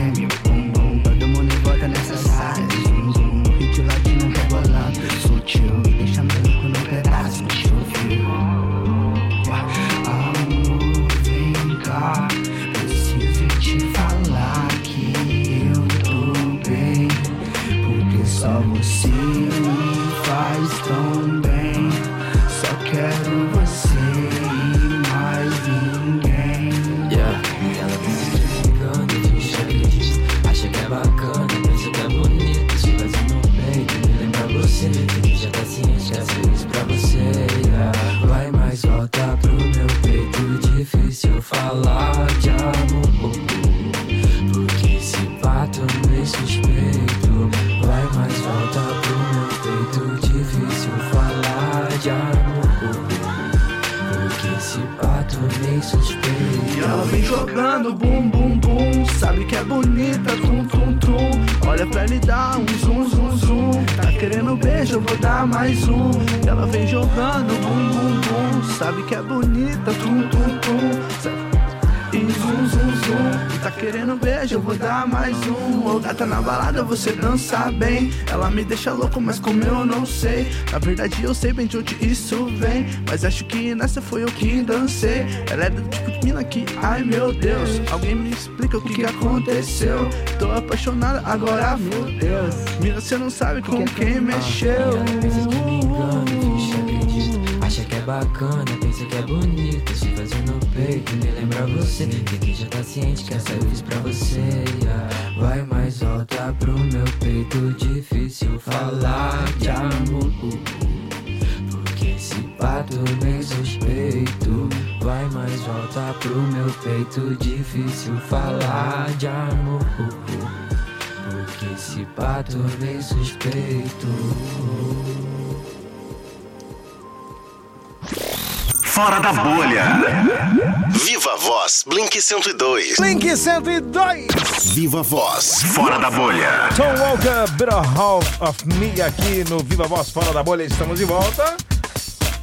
você dança bem. Ela me deixa louco, mas como eu não sei. Na verdade eu sei bem de onde isso vem. Mas acho que nessa foi eu que dancei. Ela é do tipo de mina que, ai meu Deus. Alguém me explica o que, que aconteceu? Tô apaixonada agora, meu Deus. Mina, você não sabe com quem mexeu. Pensa que me engana, que acredita. Acha que é bacana, pensa que é bonito Se faz no peito, me lembra você. Que já tá ciente que essa eu fiz pra você. Vai mais volta pro meu peito Difícil falar de amor. Porque esse pato bem suspeito. Vai mais volta pro meu peito Difícil falar de amor. Porque esse pato bem suspeito Fora da bolha. Viva Voz Blink 102. Blink 102. Viva Voz Fora da bolha. Tom Walker, Better Half of Me aqui no Viva Voz Fora da Bolha. Estamos de volta.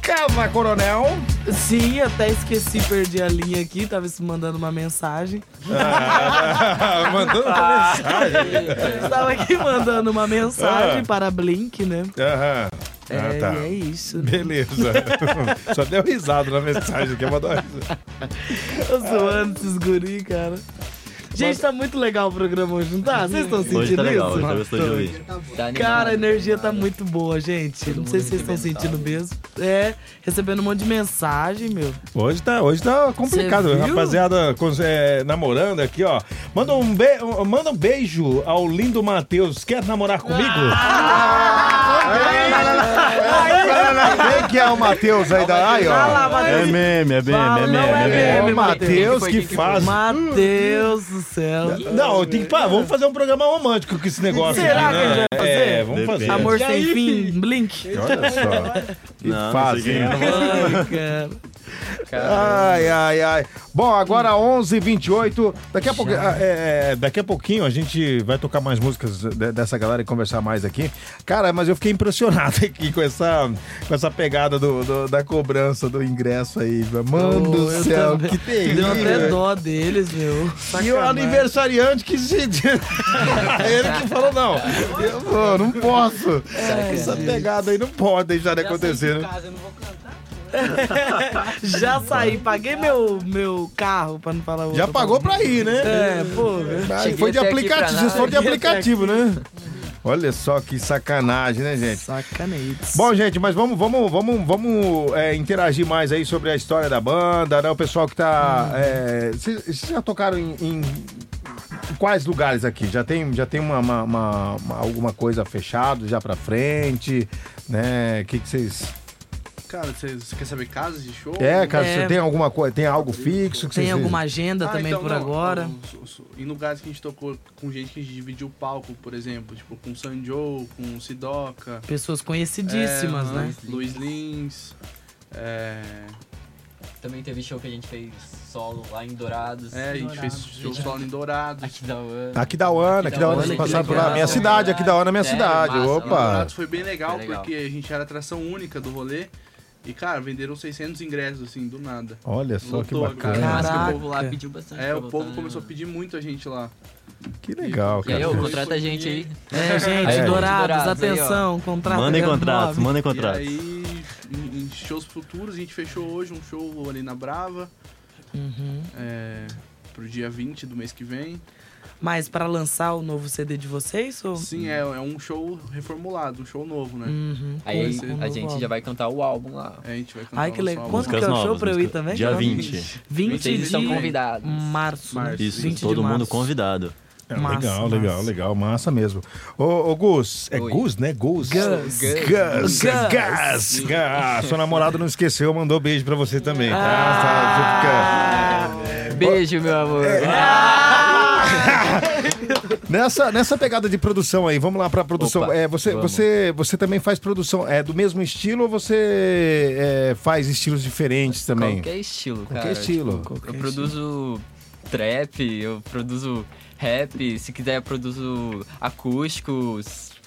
casa, coronel. Sim, até esqueci, perdi a linha aqui, tava se mandando uma mensagem. Ah, mandando uma mensagem. Estava aqui mandando uma mensagem Ah. para a Blink, né? Aham. É, Ah, tá. é isso. Beleza. Só deu risada na mensagem aqui, mandou uma risada. Tô zoando esses guri, cara. Gente, tá muito legal o programa hoje, não tá? Vocês estão sentindo Hoje tá legal, isso? hoje tá de ouvir. Cara, a energia tá muito boa, gente. Não sei se vocês estão sentindo mesmo. É, recebendo um monte de mensagem, meu. Hoje tá, hoje tá complicado, rapaziada com- é, namorando aqui, ó. Manda um, be manda um beijo ao lindo Matheus. Quer namorar comigo? Quem que é o Matheus aí da lá, ó? É meme, é meme, é meme, é Matheus que faz. Matheus do céu. Não, tem que, pá, vamos fazer um programa romântico com esse negócio Será aqui, que a né? gente vai fazer? É, vamos fazer. Depende. Amor E sem aí, fim, Blink. Olha só. Que Não, sei quem hein? é. Ai, cara. Ai, ai, ai. Bom, agora 11h28. Daqui a, pouco, ah, é, é, daqui a pouquinho a gente vai tocar mais músicas de- dessa galera e conversar mais aqui. Cara, mas eu fiquei impressionado aqui com essa, com essa pegada do, do- da cobrança do ingresso aí. Mano Oh, do eu céu, também. que terrível. Deu até dó deles, meu. E o Sacanagem. Aniversariante que se. Ele que falou: não, eu vou, não posso. Essa pegada aí não pode deixar de acontecer. né? Já saí, paguei meu, meu carro, pra não falar outra Já pagou pra ir, né? É, pô. Foi de aplicativo, vocês foram de aplicativo, né? Olha só que sacanagem, né, gente? Sacanagem. Bom, gente, mas vamos, vamos, vamos, vamos é, interagir mais aí sobre a história da banda, né? O pessoal que tá. é, Vocês vocês já tocaram em, em- quais lugares aqui? Já tem, já tem uma, uma- uma- uma- alguma coisa fechado já pra frente, né? O que vocês. Cara, você quer saber casas de show? É, cara, É. você tem alguma coisa, tem algo fixo que Tem alguma agenda Ah, também então, por não, agora? em lugares que a gente tocou com gente que a gente dividiu o palco, por exemplo, tipo com Sanjo, com Sidoca. Pessoas conhecidíssimas, é, né? Luiz Lins. É, Também teve show que a gente fez solo lá em Dourados. é, a gente fez show solo em Dourados. Aqui da UAN. Aqui da Ana, aqui da Ana, passaram por lá. Minha cidade, aqui da Ana, minha É, cidade. massa, Opa! Dourados foi bem legal, Foi legal. porque a gente era atração única do rolê. E, cara, venderam 600 ingressos, assim, do nada. Olha só que bacana. cara. Mas que o Caraca. povo lá pediu bastante. É, o voltar, povo né, começou a pedir muito a gente lá. Que legal, E aí, cara. ô, contrata a gente aí. É, gente, É. Dourados, Dourados aí, atenção, contrato. Mandem contratos, mandem E contratos. aí, em, em shows futuros, a gente fechou hoje um show ali na Brava. Uhum. É, pro dia 20 do mês que vem. Mas pra lançar o novo CD de vocês? Ou... Sim, é, é um show reformulado, um show novo, né? Uhum. Aí com a gente novo já vai cantar o álbum lá. É, a gente vai cantar Ai, que legal. Quanto que é o show novas, pra eu ir também? Dia Não? 20. 20 Vocês de estão convidados. março. Março, Isso, 20 de todo mundo março. convidado. É, Massa, legal, massa. legal, legal. Massa mesmo. Ô, ô Gus, é Oi. Gus, né? Gus. Gus. Gus. Gus. Gus. Ah, sua namorada não esqueceu, mandou beijo pra você também, tá? Ah. Tá, você fica- Beijo, meu amor. Nessa, nessa pegada de produção aí, vamos lá pra produção. Opa, é, você, vamos. você, você também faz produção é do mesmo estilo ou você é, faz estilos diferentes também? Qualquer estilo, cara. Qualquer estilo. Tipo, Qualquer eu produzo trap, eu produzo rap, se quiser eu produzo acústico,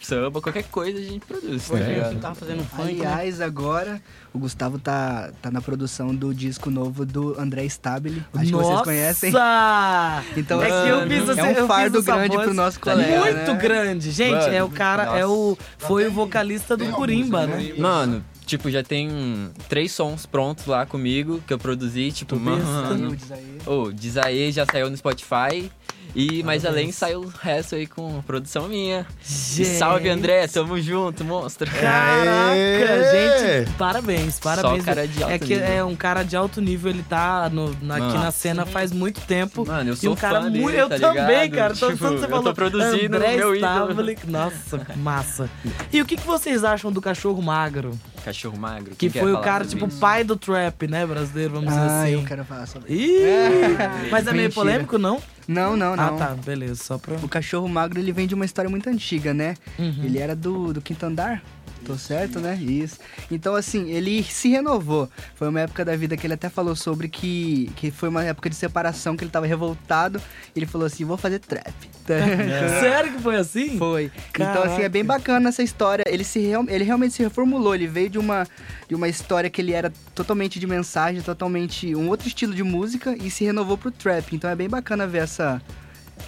samba, qualquer coisa a gente produz, tá É. ligado? Tava fazendo funk, né? Aliás, agora o Gustavo tá, tá na produção do disco novo do André Stabile. Acho que vocês conhecem. Nossa! Então, é que eu fiz é assim, um eu fiz fardo grande pro nosso colega. Muito né? grande. Gente, Mano, é o cara, é o. Foi o vocalista do Corimba, né? Mano, tipo, já tem três sons prontos lá comigo que eu produzi, tipo, mano. Diz aí. Ô, diz aí, já saiu no Spotify. E mais além saiu o resto aí com produção minha. E Gente. salve André, tamo junto, monstro. Caraca, Aê! gente, parabéns, parabéns. cara de alto é que nível. é um cara de alto nível, ele tá no- na- aqui na cena faz muito tempo. Mano, eu E sou um cara fã dele, eu tá também, ligado? cara. Tô, Tipo, você eu falou, tô produzindo André meu ídolo. Nossa, massa. E o que, que vocês acham do cachorro magro? Cachorro magro. Que foi o cara, tipo, isso? pai do trap, né, brasileiro, vamos dizer Ah, assim. eu quero falar sobre Ih, É. mas é meio Mentira. polêmico, não? Não, não, não. Ah, tá, beleza, só pra... O cachorro magro ele vem de uma história muito antiga, né? Uhum. Ele era do, do quinto andar. Tô certo, né? Isso. Então, assim, ele se renovou. Foi uma época da vida que ele até falou sobre que, que foi uma época de separação, que ele tava revoltado. Ele falou assim: vou fazer trap. Sério que foi assim? Foi. Então, Caraca. assim, é bem bacana essa história. Ele, se ele realmente se reformulou. Ele veio de uma, de uma história que ele era totalmente de mensagem, totalmente um outro estilo de música e se renovou pro trap. Então é bem bacana ver essa,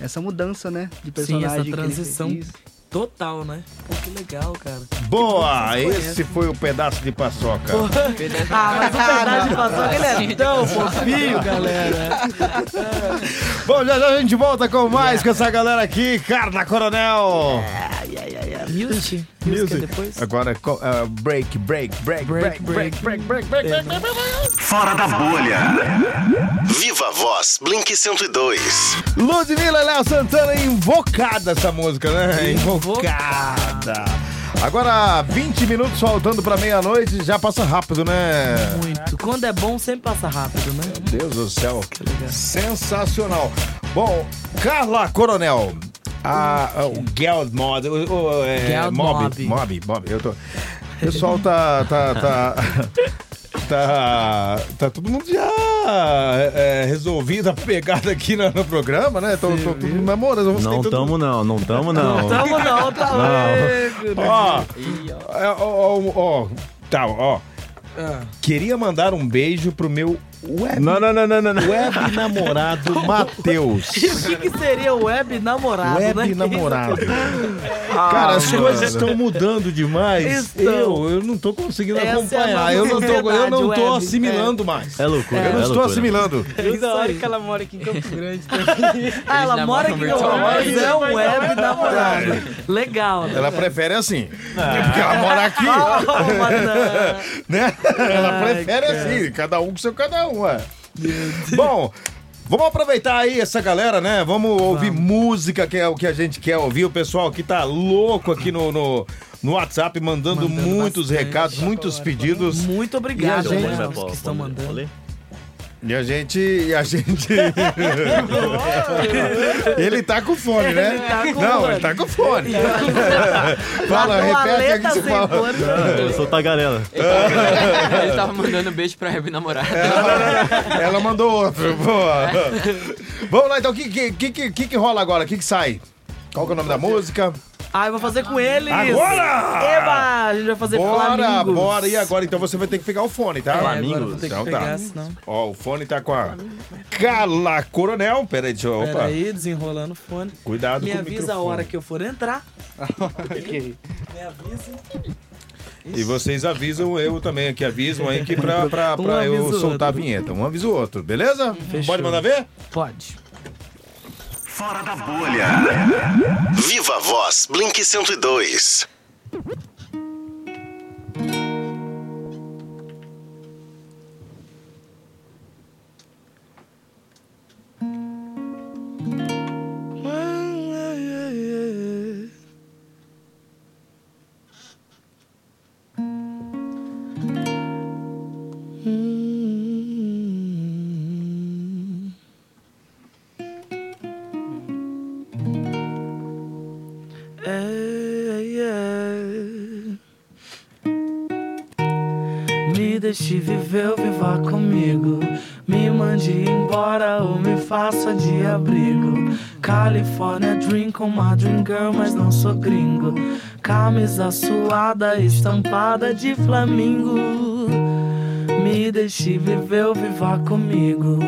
essa mudança, né? De Sim, personagem. essa que ele fez. Total, né? Pô, que legal, cara. Boa! Esse foi o pedaço de paçoca. Ah, mas o pedaço de paçoca, ele é tão fofinho, galera. Bom, já já a gente volta com mais com essa galera aqui. Carla Coronel. Ai, ai, ai, ai. Music? Music é depois? Agora, co- ah, break, break, break, break, break, break, break, break, break, break, break. Fora da bolha. Viva a voz, Blink 102. Ludmilla e Léo Santana invocada essa música, né? Invocada. Agora, 20 minutos faltando pra meia-noite, já passa rápido, né? Muito. Quando é bom, sempre passa rápido, né? Meu Deus do céu. Sensacional. Bom, Carla Coronel. A, a- o Geld Mod. O, o, é, Geld Mob, Mob. Mob. Mob. Eu tô. O pessoal tá. tá, tá Tá, tá todo mundo já é, resolvido a pegada aqui no, no programa, né? Tô, tô tudo namorando. Não tamo não, não tamo não. Tamo não, tá é, ó, ó, ó, tá, ó. Ah. Queria mandar um beijo pro meu web, Não, não, não, não, não. não. web namorado Matheus. O que, que seria o web namorado, Web né? namorado. Cara, as mano. coisas estão mudando demais. Estão. Eu, eu não tô conseguindo Essa é acompanhar. nova eu não tô, eu não tô assimilando mais. É loucura, Eu é não estou loucura. assimilando. É Da hora que ela mora aqui em Campo Grande. Ah, ela mora aqui no virtualmente. mas é um web namorado. Legal, né? Ela prefere assim. Porque ela mora aqui. Oh, né? Ela Ai, prefere cara. assim, cada um com seu cada um, ué. Bom, vamos aproveitar aí essa galera, né? Vamos ouvir música, que é o que a gente quer ouvir. O pessoal que tá louco aqui no, no, no WhatsApp, mandando, Mandando muitos bastante. recados, muitos pedidos. Muito obrigado, E a gente- né, pô, que estão mandando. Pô? E a gente. E a gente. ele tá com fone, né? Ele tá com Não, fone. ele tá com fone. Fala, Na repete aqui que você fala. fone. Eu sou tagarela. Ele tava mandando um beijo pra web namorada. Ela, ela mandou outro. Boa. Vamos lá, então. O que, que, que, que, que rola agora? O que, que sai? Qual que é o nome da música? Ah, eu vou fazer com eles. Agora! Eba! A gente vai fazer Bora, Flamingos. bora. E agora? Então você vai ter que pegar o fone, tá? É, agora eu vou ter que Então pegar, tá. senão... Ó, o fone tá com a Carla Coronel. Pera aí, deixa eu... Opa. Pera aí, desenrolando o fone. Cuidado Me com o avisa a microfone. hora que eu for entrar. Me avisa. E vocês avisam eu também aqui, avisam aí que pra, pra, Um pra eu o soltar a outro. vinheta. Um avisa o outro, beleza? Fechou. Pode mandar ver? Pode. Fora da bolha. Viva voz, Blink 102. Deixe viver viva comigo. Me mande embora ou me faça de abrigo. California Dream com uma Dream Girl, mas não sou gringo. Camisa suada, estampada de flamingo. Me deixe viver viva comigo.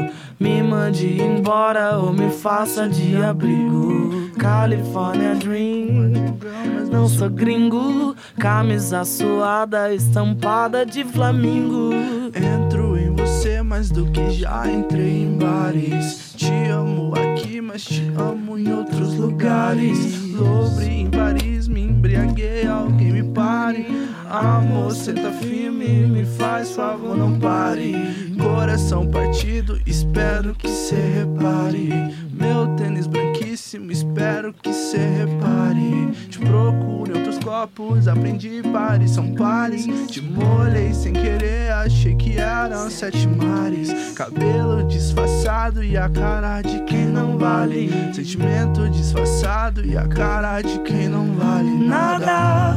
Me mande embora ou me faça de abrigo. California Dream, mas não sou gringo. Camisa suada, estampada de flamingo. Entro em você mais do que já entrei em bares. Te amo aqui, mas te amo em outros lugares. Louvre em Paris, me embriaguei, alguém me pare. Amor, senta firme, me faz favor, não pare. Coração partido, espero que cê repare. Meu tênis branquíssimo, espero que cê repare. Te procuro em outros copos, aprendi pares, são pares. Te molhei sem querer, achei que eram sete mares. Cabelo disfarçado e a cara de quem não vale. Sentimento disfarçado e a cara de quem não vale nada.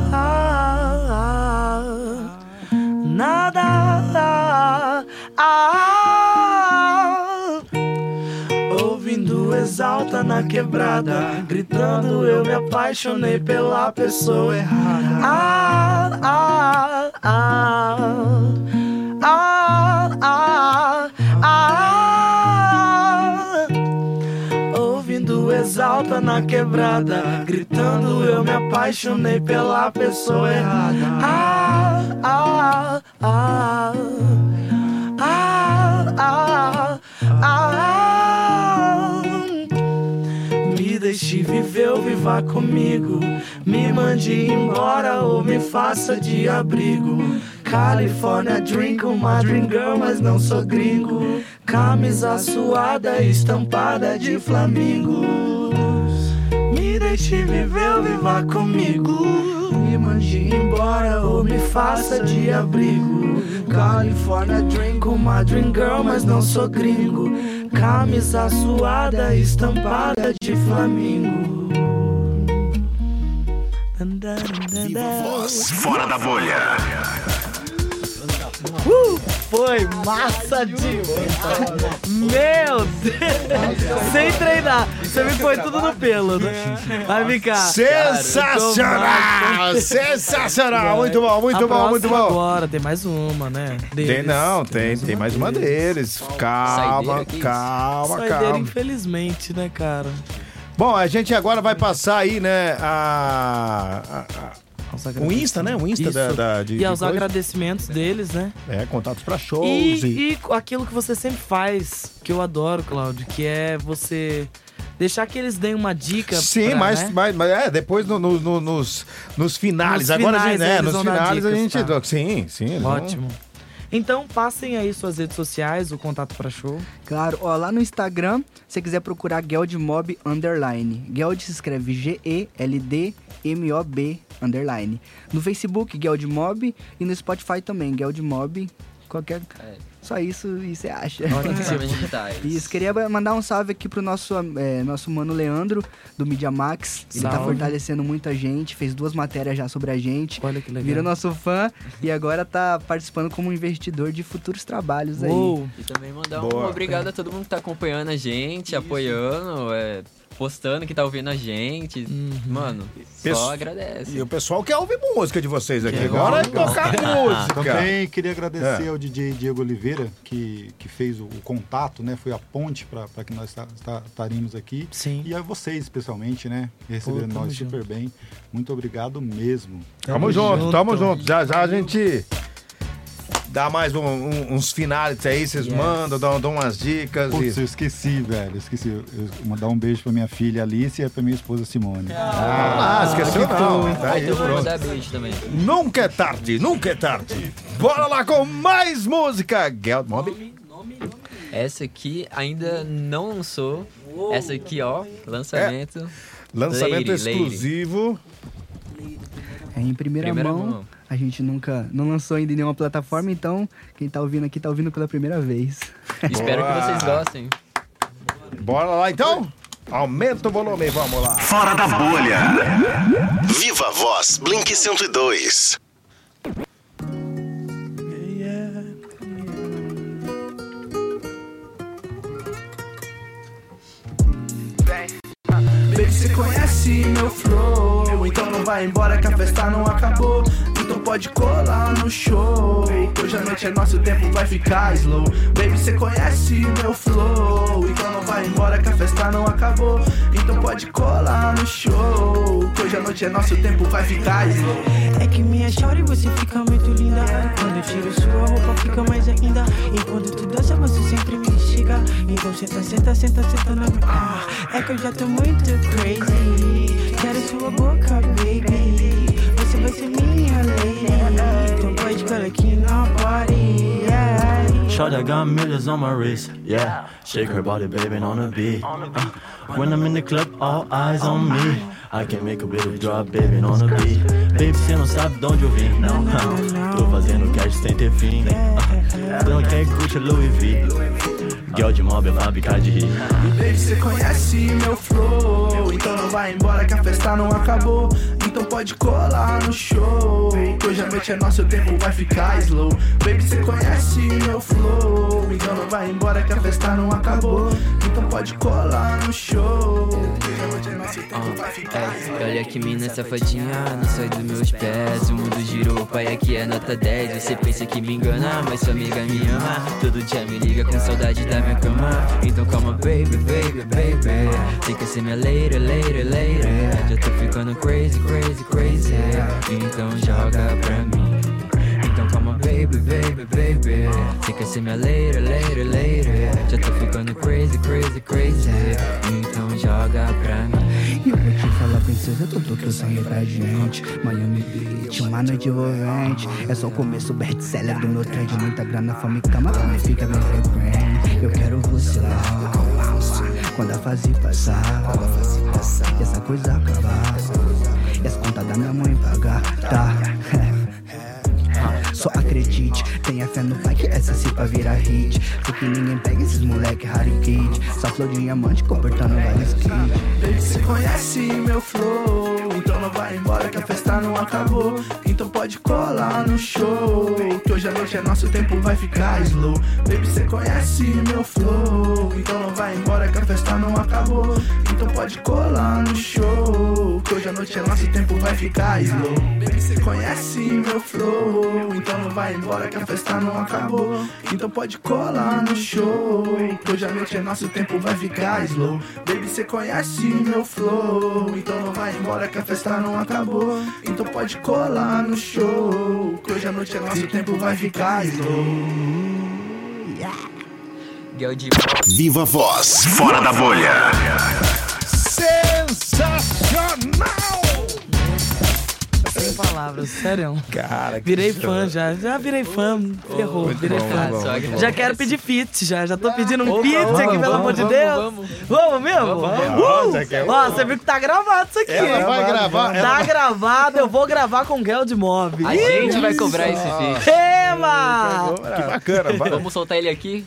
Nada. Ah, exalta na quebrada, gritando eu me apaixonei pela pessoa errada. Ah, ah, ah, ah, ah, ah. Ouvindo exalta na quebrada, gritando eu me apaixonei pela pessoa errada. Ah, ah, ah, ah, ah, ah. Viver ou viva comigo. Me mande embora ou me faça de abrigo. California drink, uma dream girl, mas não sou gringo. Camisa suada, estampada de flamingos. Me deixe viver viva comigo. Me mande embora ou me faça de abrigo. California drink, uma dream girl, mas não sou gringo. Camisa suada, estampada de flamingo. Viva Voz fora da bolha. Uh, foi massa demais. Meu Deus. Sem treinar. Você me põe tudo no pelo, né? Vai ficar. Sensacional! Sensacional! Muito bom, muito A bom, muito bom. Agora, tem mais uma, né? Tem Deles. não, tem, tem mais uma deles. Calma, calma, Saideira, calma. infelizmente, né, cara? Bom, a gente agora vai passar aí, né, a... a- a- o Insta, né? O Insta da, Isso. da- de, e aos coisa. agradecimentos deles, né? É, contatos pra shows E, e aquilo que você sempre faz, que eu adoro, Cláudio, que é você deixar que eles deem uma dica. Sim, pra, mas, né? mas, mas é, depois no- no- no- nos, nos finales. Nos agora, finais, né, eles nos vão dar finais a gente. tá? Sim, sim. eles vão- Ótimo. Então passem aí suas redes sociais, o contato pra show. Claro, ó, lá no Instagram, se você quiser procurar Geldmob Underline. Geld se escreve G-E-L-D-M-O-B Underline. No Facebook, Geldmob, e no Spotify também, Geldmob. Qualquer. Só isso e você acha. Digitais. Isso, queria mandar um salve aqui pro nosso, é, nosso mano Leandro, do Media Max. Ele tá Salve. fortalecendo muita gente, fez duas matérias já sobre a gente. Olha que legal. Virou nosso fã e agora tá participando como investidor de futuros trabalhos aí. E também mandar um Boa. obrigado a todo mundo que tá acompanhando a gente, apoiando, é, postando que tá ouvindo a gente. Uhum. Mano, Pesso- só agradece. E o pessoal quer ouvir música de vocês aqui. Legal, Agora é tocar música. Também queria agradecer É. ao DJ Diego Oliveira, que, que fez o, o contato, né? Foi a ponte para que nós estaríamos aqui. Sim. E a vocês, especialmente, né? Receberam tamo nós super bem. Muito obrigado mesmo. Tamo, junto, tamo junto. Já já a gente dá mais um- um- uns finales aí, vocês mandam, dão, dão umas dicas. Putz, e- eu esqueci, velho. Esqueci. Eu, eu mandar um beijo pra minha filha Alice e pra minha esposa Simone. Ah, esqueceu não. Tá aí, beijo também. Nunca é tarde, nunca é tarde. Bora lá com mais música. Geld Mob. Essa aqui ainda não lançou. Essa aqui, ó, lançamento. Lançamento Lady, exclusivo. É em primeira, Primeira mão, mão. A gente nunca não lançou ainda em nenhuma plataforma, então quem tá ouvindo aqui tá ouvindo pela primeira vez. Espero que vocês gostem. Bora lá então? Aumenta o volume, vamos lá. Fora da bolha. Viva Voz Blink 102. Baby, você conhece meu flow Então não vai embora que a festa não acabou Então pode colar no show. Hoje a noite é nosso, o tempo vai ficar slow. Baby, você conhece meu flow. Então não vai embora que a festa não acabou. Então pode colar no show. Hoje a noite é nosso, o tempo vai ficar slow. É que minha shorty você fica muito linda. Quando eu tiro sua roupa fica mais ainda. Enquanto tu dança você sempre me instiga. Então senta, senta, senta, senta na minha ah, É que eu já tô muito crazy. Quero sua boca, baby Você vai ser minha lady Então pode colar aqui na body, yeah Shot, I got millions on my wrist. Yeah, shake her body, baby, on a beat. Uh, when I'm in the club, all eyes on me. I can make a little drop, baby, on the beat. Baby, cê não sabe de onde eu vim. Não, não. Tô fazendo cash sem ter fim. Então quem curte Louis V. Girl de mob é pra picar de rir. Baby, cê conhece meu flow Então não vai embora que a festa não acabou Então pode colar no show Que hoje a noite é nosso, o tempo vai ficar slow Baby, cê conhece meu flow Então não vai embora que a festa não acabou Então pode colar no show Que hoje a noite é nosso, o tempo vai ficar slow Olha que mina safadinha, não sai dos meus pés. O mundo girou, pai, aqui é nota 10. Você pensa que me engana, mas sua amiga me ama. Todo dia me liga com saudade da minha cama. Então calma, baby, baby, baby. Fica ser minha lady, lady, lady. Já tô ficando crazy, crazy, crazy. Então joga pra mim. Então calma, baby, baby, baby. Fica ser minha lady, lady, lady. Já tô ficando crazy, crazy, crazy. Então joga pra mim. E eu vou te falar, princesa, tudo que eu sonhei pra gente Miami Beach, uma noite envolvente É só o começo, best-seller do meu trend Muita grana, fome e cama, pra mim fica bem frequente Eu quero você lá Quando a fase passar E essa coisa acabar E as contas da minha mãe pagar, tá? Só acredite, tenha fé no pai que essa cipa vira hit. Porque ninguém pega esses moleque raro kid. Só flor de diamante comportando vários kits Baby, cê conhece meu flow Então não vai embora que a festa não acabou. Então pode colar no show. Que hoje a noite é nosso, tempo vai ficar slow. Baby, cê conhece meu flow. Então não vai embora que a festa não acabou. Então pode colar no show. Que hoje a noite é nosso, tempo vai ficar slow. Baby, cê conhece meu flow. Então não vai embora que a festa não acabou. Então pode colar no show. Que hoje a noite é nosso, tempo vai ficar slow. Baby, cê conhece meu flow. Então não vai embora que a festa não acabou Então pode colar no show Que hoje a noite é nosso, o tempo vai ficar slow Viva Voz, fora da bolha. Sensacional! Sem palavras, sério. Cara, que Virei show. fã já, já virei fã, ferrou, Muito virei bom, fã. bom, bom. Já quero pedir fit, já, já tô pedindo um fit vamos, aqui, pelo vamos, amor de vamos, Deus. vamos. Vamos mesmo? vamos. Uh! Que é- Ó, você viu que tá gravado isso aqui. Ela vai gravar, Tá gravado, eu vou gravar com o Gel de Mob. A gente vai cobrar esse feat. Ema! Que bacana. vai- Vamos soltar ele aqui?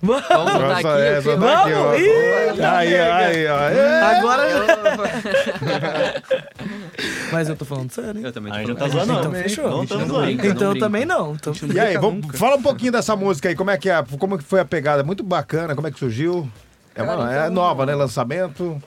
Vamos Nossa, aqui? é, quê? soltar aqui, ó. Vamos! Ih, Aí, aí, ó. É. Agora. Mas eu tô falando sério. hein? Eu também tô já tá zoando, Então não. fechou. Não estamos Não zoando. brinca, Então eu também não. Então, E aí, vamos, fala um pouquinho dessa música aí, como é que é, como que foi a pegada? Muito bacana, como é que surgiu? É, uma, Cara, é então- nova, né? Lançamento.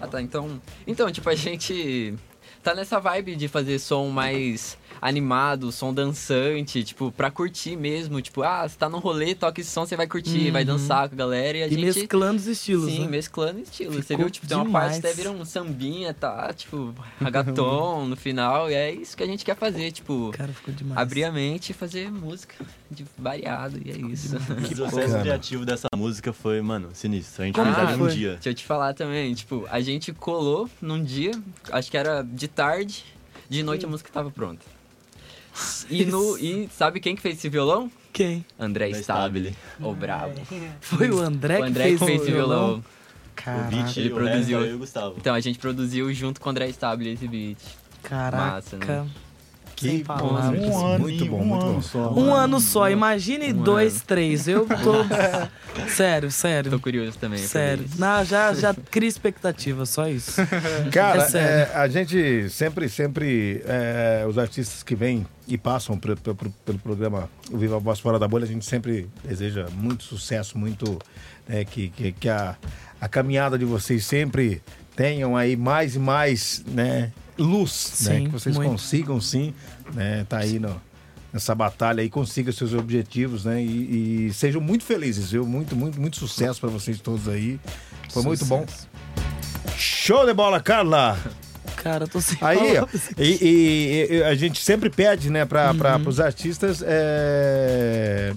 Ah, tá. Então, então, tipo, a gente tá nessa vibe de fazer som mais animado, som dançante, tipo, pra curtir mesmo. Tipo, ah, você tá no rolê, toca esse som, você vai curtir, Uhum. vai dançar com a galera e a E gente... mesclando os estilos, Sim, né? mesclando estilos. Você viu, tipo, tem uma demais. parte que até vira um sambinha, tá? Tipo, ragaton no final. E é isso que a gente quer fazer, tipo... Cara, ficou demais. Abrir a mente e fazer música de variado, e é isso. O processo criativo dessa música foi, mano, sinistro. A gente Ah, fez em um dia. Deixa eu te falar também, tipo, a gente colou num dia, acho que era de tarde, de noite a música tava pronta. E, no, e sabe quem que fez esse violão? Quem? André Stabile, o brabo. Foi o André, O André que fez esse violão. O Caraca, beat, ele o produziu. resto, eu e o Gustavo. Então a gente produziu junto com o André Stabile esse beat. caraca. Massa, né? Sem Que palavras. Um ano, Muito bom, um muito ano bom. só. Um ano só, imagine Um dois, ano. três. Eu tô. sério, sério. Tô curioso também. Sério. Não, já, já cria expectativa, só isso. Cara, É é, a gente sempre, sempre, é, os artistas que vêm e passam pre- pelo programa O Viva a Voz Fora da Bolha, a gente sempre deseja muito sucesso, muito é, que, que, que a, a caminhada de vocês sempre tenham aí mais e mais né, luz, né, Sim, que vocês muito. consigam sim, né, tá aí no, nessa batalha aí, consiga seus objetivos, né, e, e sejam muito felizes, viu? Muito, muito, muito sucesso para vocês todos aí. Foi muito bom. Show de bola, Carla! Cara, eu tô sem Aí, ó, e, e- e a gente sempre pede, né, para Uhum. os artistas é,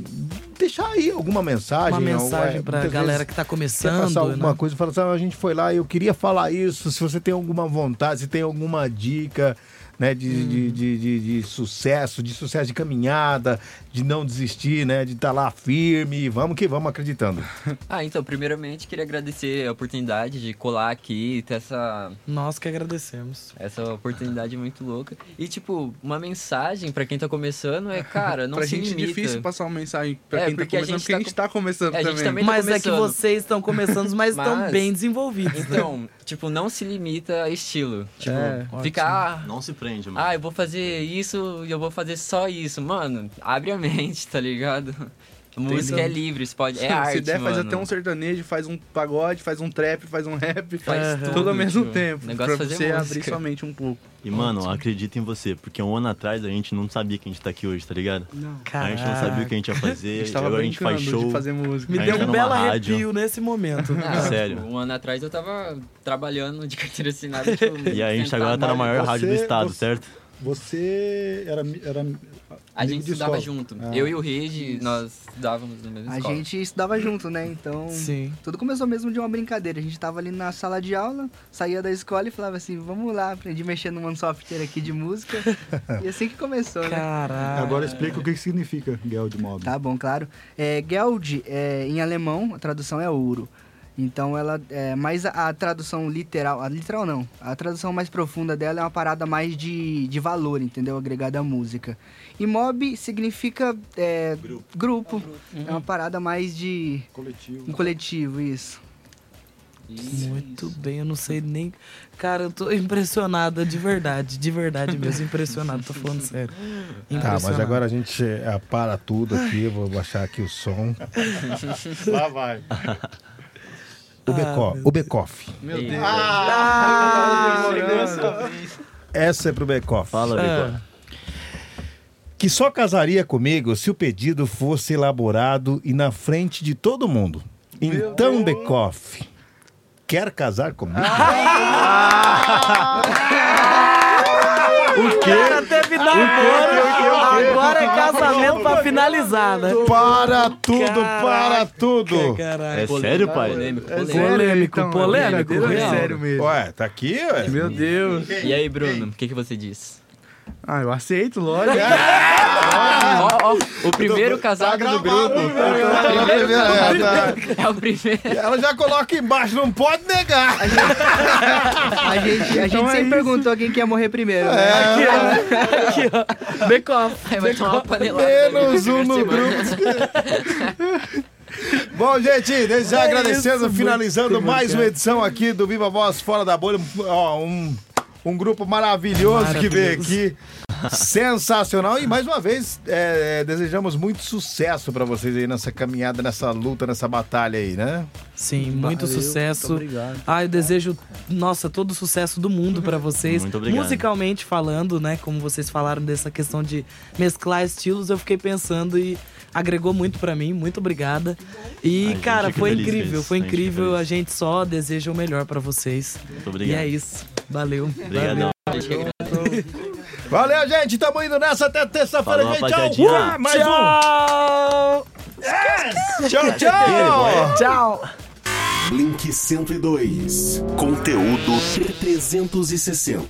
deixar aí alguma mensagem. Uma mensagem pra muitas galera que tá Quer começando. passar alguma né? coisa, fala assim, "Ah, a gente foi lá, eu queria falar isso, se você tem alguma vontade, se tem alguma dica, né? De, de, de, de- de sucesso, de sucesso de caminhada, de não desistir, né? De estar lá firme, vamos que vamos acreditando. Ah, então, primeiramente, queria agradecer a oportunidade de colar aqui, ter essa... Nós que agradecemos. Essa oportunidade muito louca. E, tipo, uma mensagem pra quem tá começando é, cara, não pra se gente é limita. difícil passar uma mensagem pra É, quem tá porque a começando, gente porque a tá gente tá começando É, a gente também. também tá Mas é que começando. vocês estão começando, mas estão Mas- bem desenvolvidos. né? Então, tipo, não se limita a estilo. Tipo, É, ficar. Não se prende, mano. Ah, eu vou fazer isso e eu vou fazer só isso. Mano, abre a mente, tá ligado? Música é livre, isso pode. É arte, Se der, faz mano. até um sertanejo, faz um pagode, faz um trap, faz um rap, Faz tudo, tudo, ao mesmo tipo, tempo. o negócio pra é fazer você música. abrir sua mente um pouco. E, mano, acredita em você, porque um ano atrás a gente não sabia que a gente tá aqui hoje, tá ligado? Não. A gente não sabia o que a gente ia fazer, A gente tava agora a gente faz show. fazer música. Me a deu tá um belo rádio. arrepio nesse momento. Ah, Sério. tipo, um ano atrás eu tava trabalhando de carteira assinada. Tipo, E a gente agora tá na maior rádio do estado, você- certo? Você era, era A amigo gente estudava escola. junto. Ah. Eu e o Regi, nós estudávamos na mesma A escola. gente estudava junto, né? Então, Sim. tudo começou mesmo de uma brincadeira. A gente tava ali na sala de aula, saía da escola e falava assim, vamos lá, aprendi a mexer num software aqui de música. e assim que começou, né? Caralho. Agora explica o que que significa Geld Mob. Tá bom, claro. É, Geld, é, em alemão, a tradução é ouro. Então ela é mais a, a tradução literal, a literal não, a tradução mais profunda dela é uma parada mais de, de valor, entendeu? Agregada à música. E mob significa é, grupo. É uma parada mais de Coletivo. um coletivo, isso. Muito bem, eu não sei nem. Cara, eu tô impressionada de verdade, de verdade mesmo, impressionado, tô falando sério. Tá, mas agora a gente eh, para tudo aqui, vou baixar aqui o som. Lá vai. O Becoff. o Becoff. Meu Deus. Ah, Essa é pro Becoff. Fala, Ah. Bicó. Que só casaria comigo se o pedido fosse elaborado e na frente de todo mundo. Então, Becoff, quer casar comigo? O cara teve namoro, agora é casamento pra finalizar, né? Para tudo, Caraca, para tudo. Caralho. É sério, pai? Polêmico, É polêmico. Polêmico, então, polêmico, real. É sério mesmo. Ué, tá aqui, ué. Meu Deus. E aí, Bruno, o que, que você diz? Ah, eu aceito, lógico. Ó, ó, o primeiro casado do grupo. O primeiro casado. É o primeiro. Ela já coloca embaixo, não pode negar. A gente, a gente Então é sempre isso. perguntou quem que ia morrer primeiro, né? Aqui, ó. Aqui, ó. Becoff. Aí vai tomar uma panelada. Menos um no grupo. Bom, gente, desde já É agradecendo, isso, finalizando muito mais uma edição aqui do Viva Voz Fora da Bolha. Ó, um, um grupo maravilhoso, que veio aqui. Sensacional. E mais uma vez, é, é, desejamos muito sucesso pra vocês aí nessa caminhada, nessa luta, nessa batalha aí, né? Sim, muito Valeu, sucesso. muito obrigado. Ah, eu desejo, nossa, todo o sucesso do mundo pra vocês. Muito obrigado. Musicalmente falando, né? Como vocês falaram dessa questão de mesclar estilos, eu fiquei pensando e agregou muito pra mim. Muito obrigada. E, cara, foi incrível, foi gente fica incrível. A gente só deseja o melhor pra vocês. Muito E obrigado. é isso. Valeu. Obrigadão. Valeu, gente. Tamo indo nessa até terça-feira, gente. Tchau. Uh, mais um. Tchau! Tchau, tchau. Tchau! Blink 102. Conteúdo 360.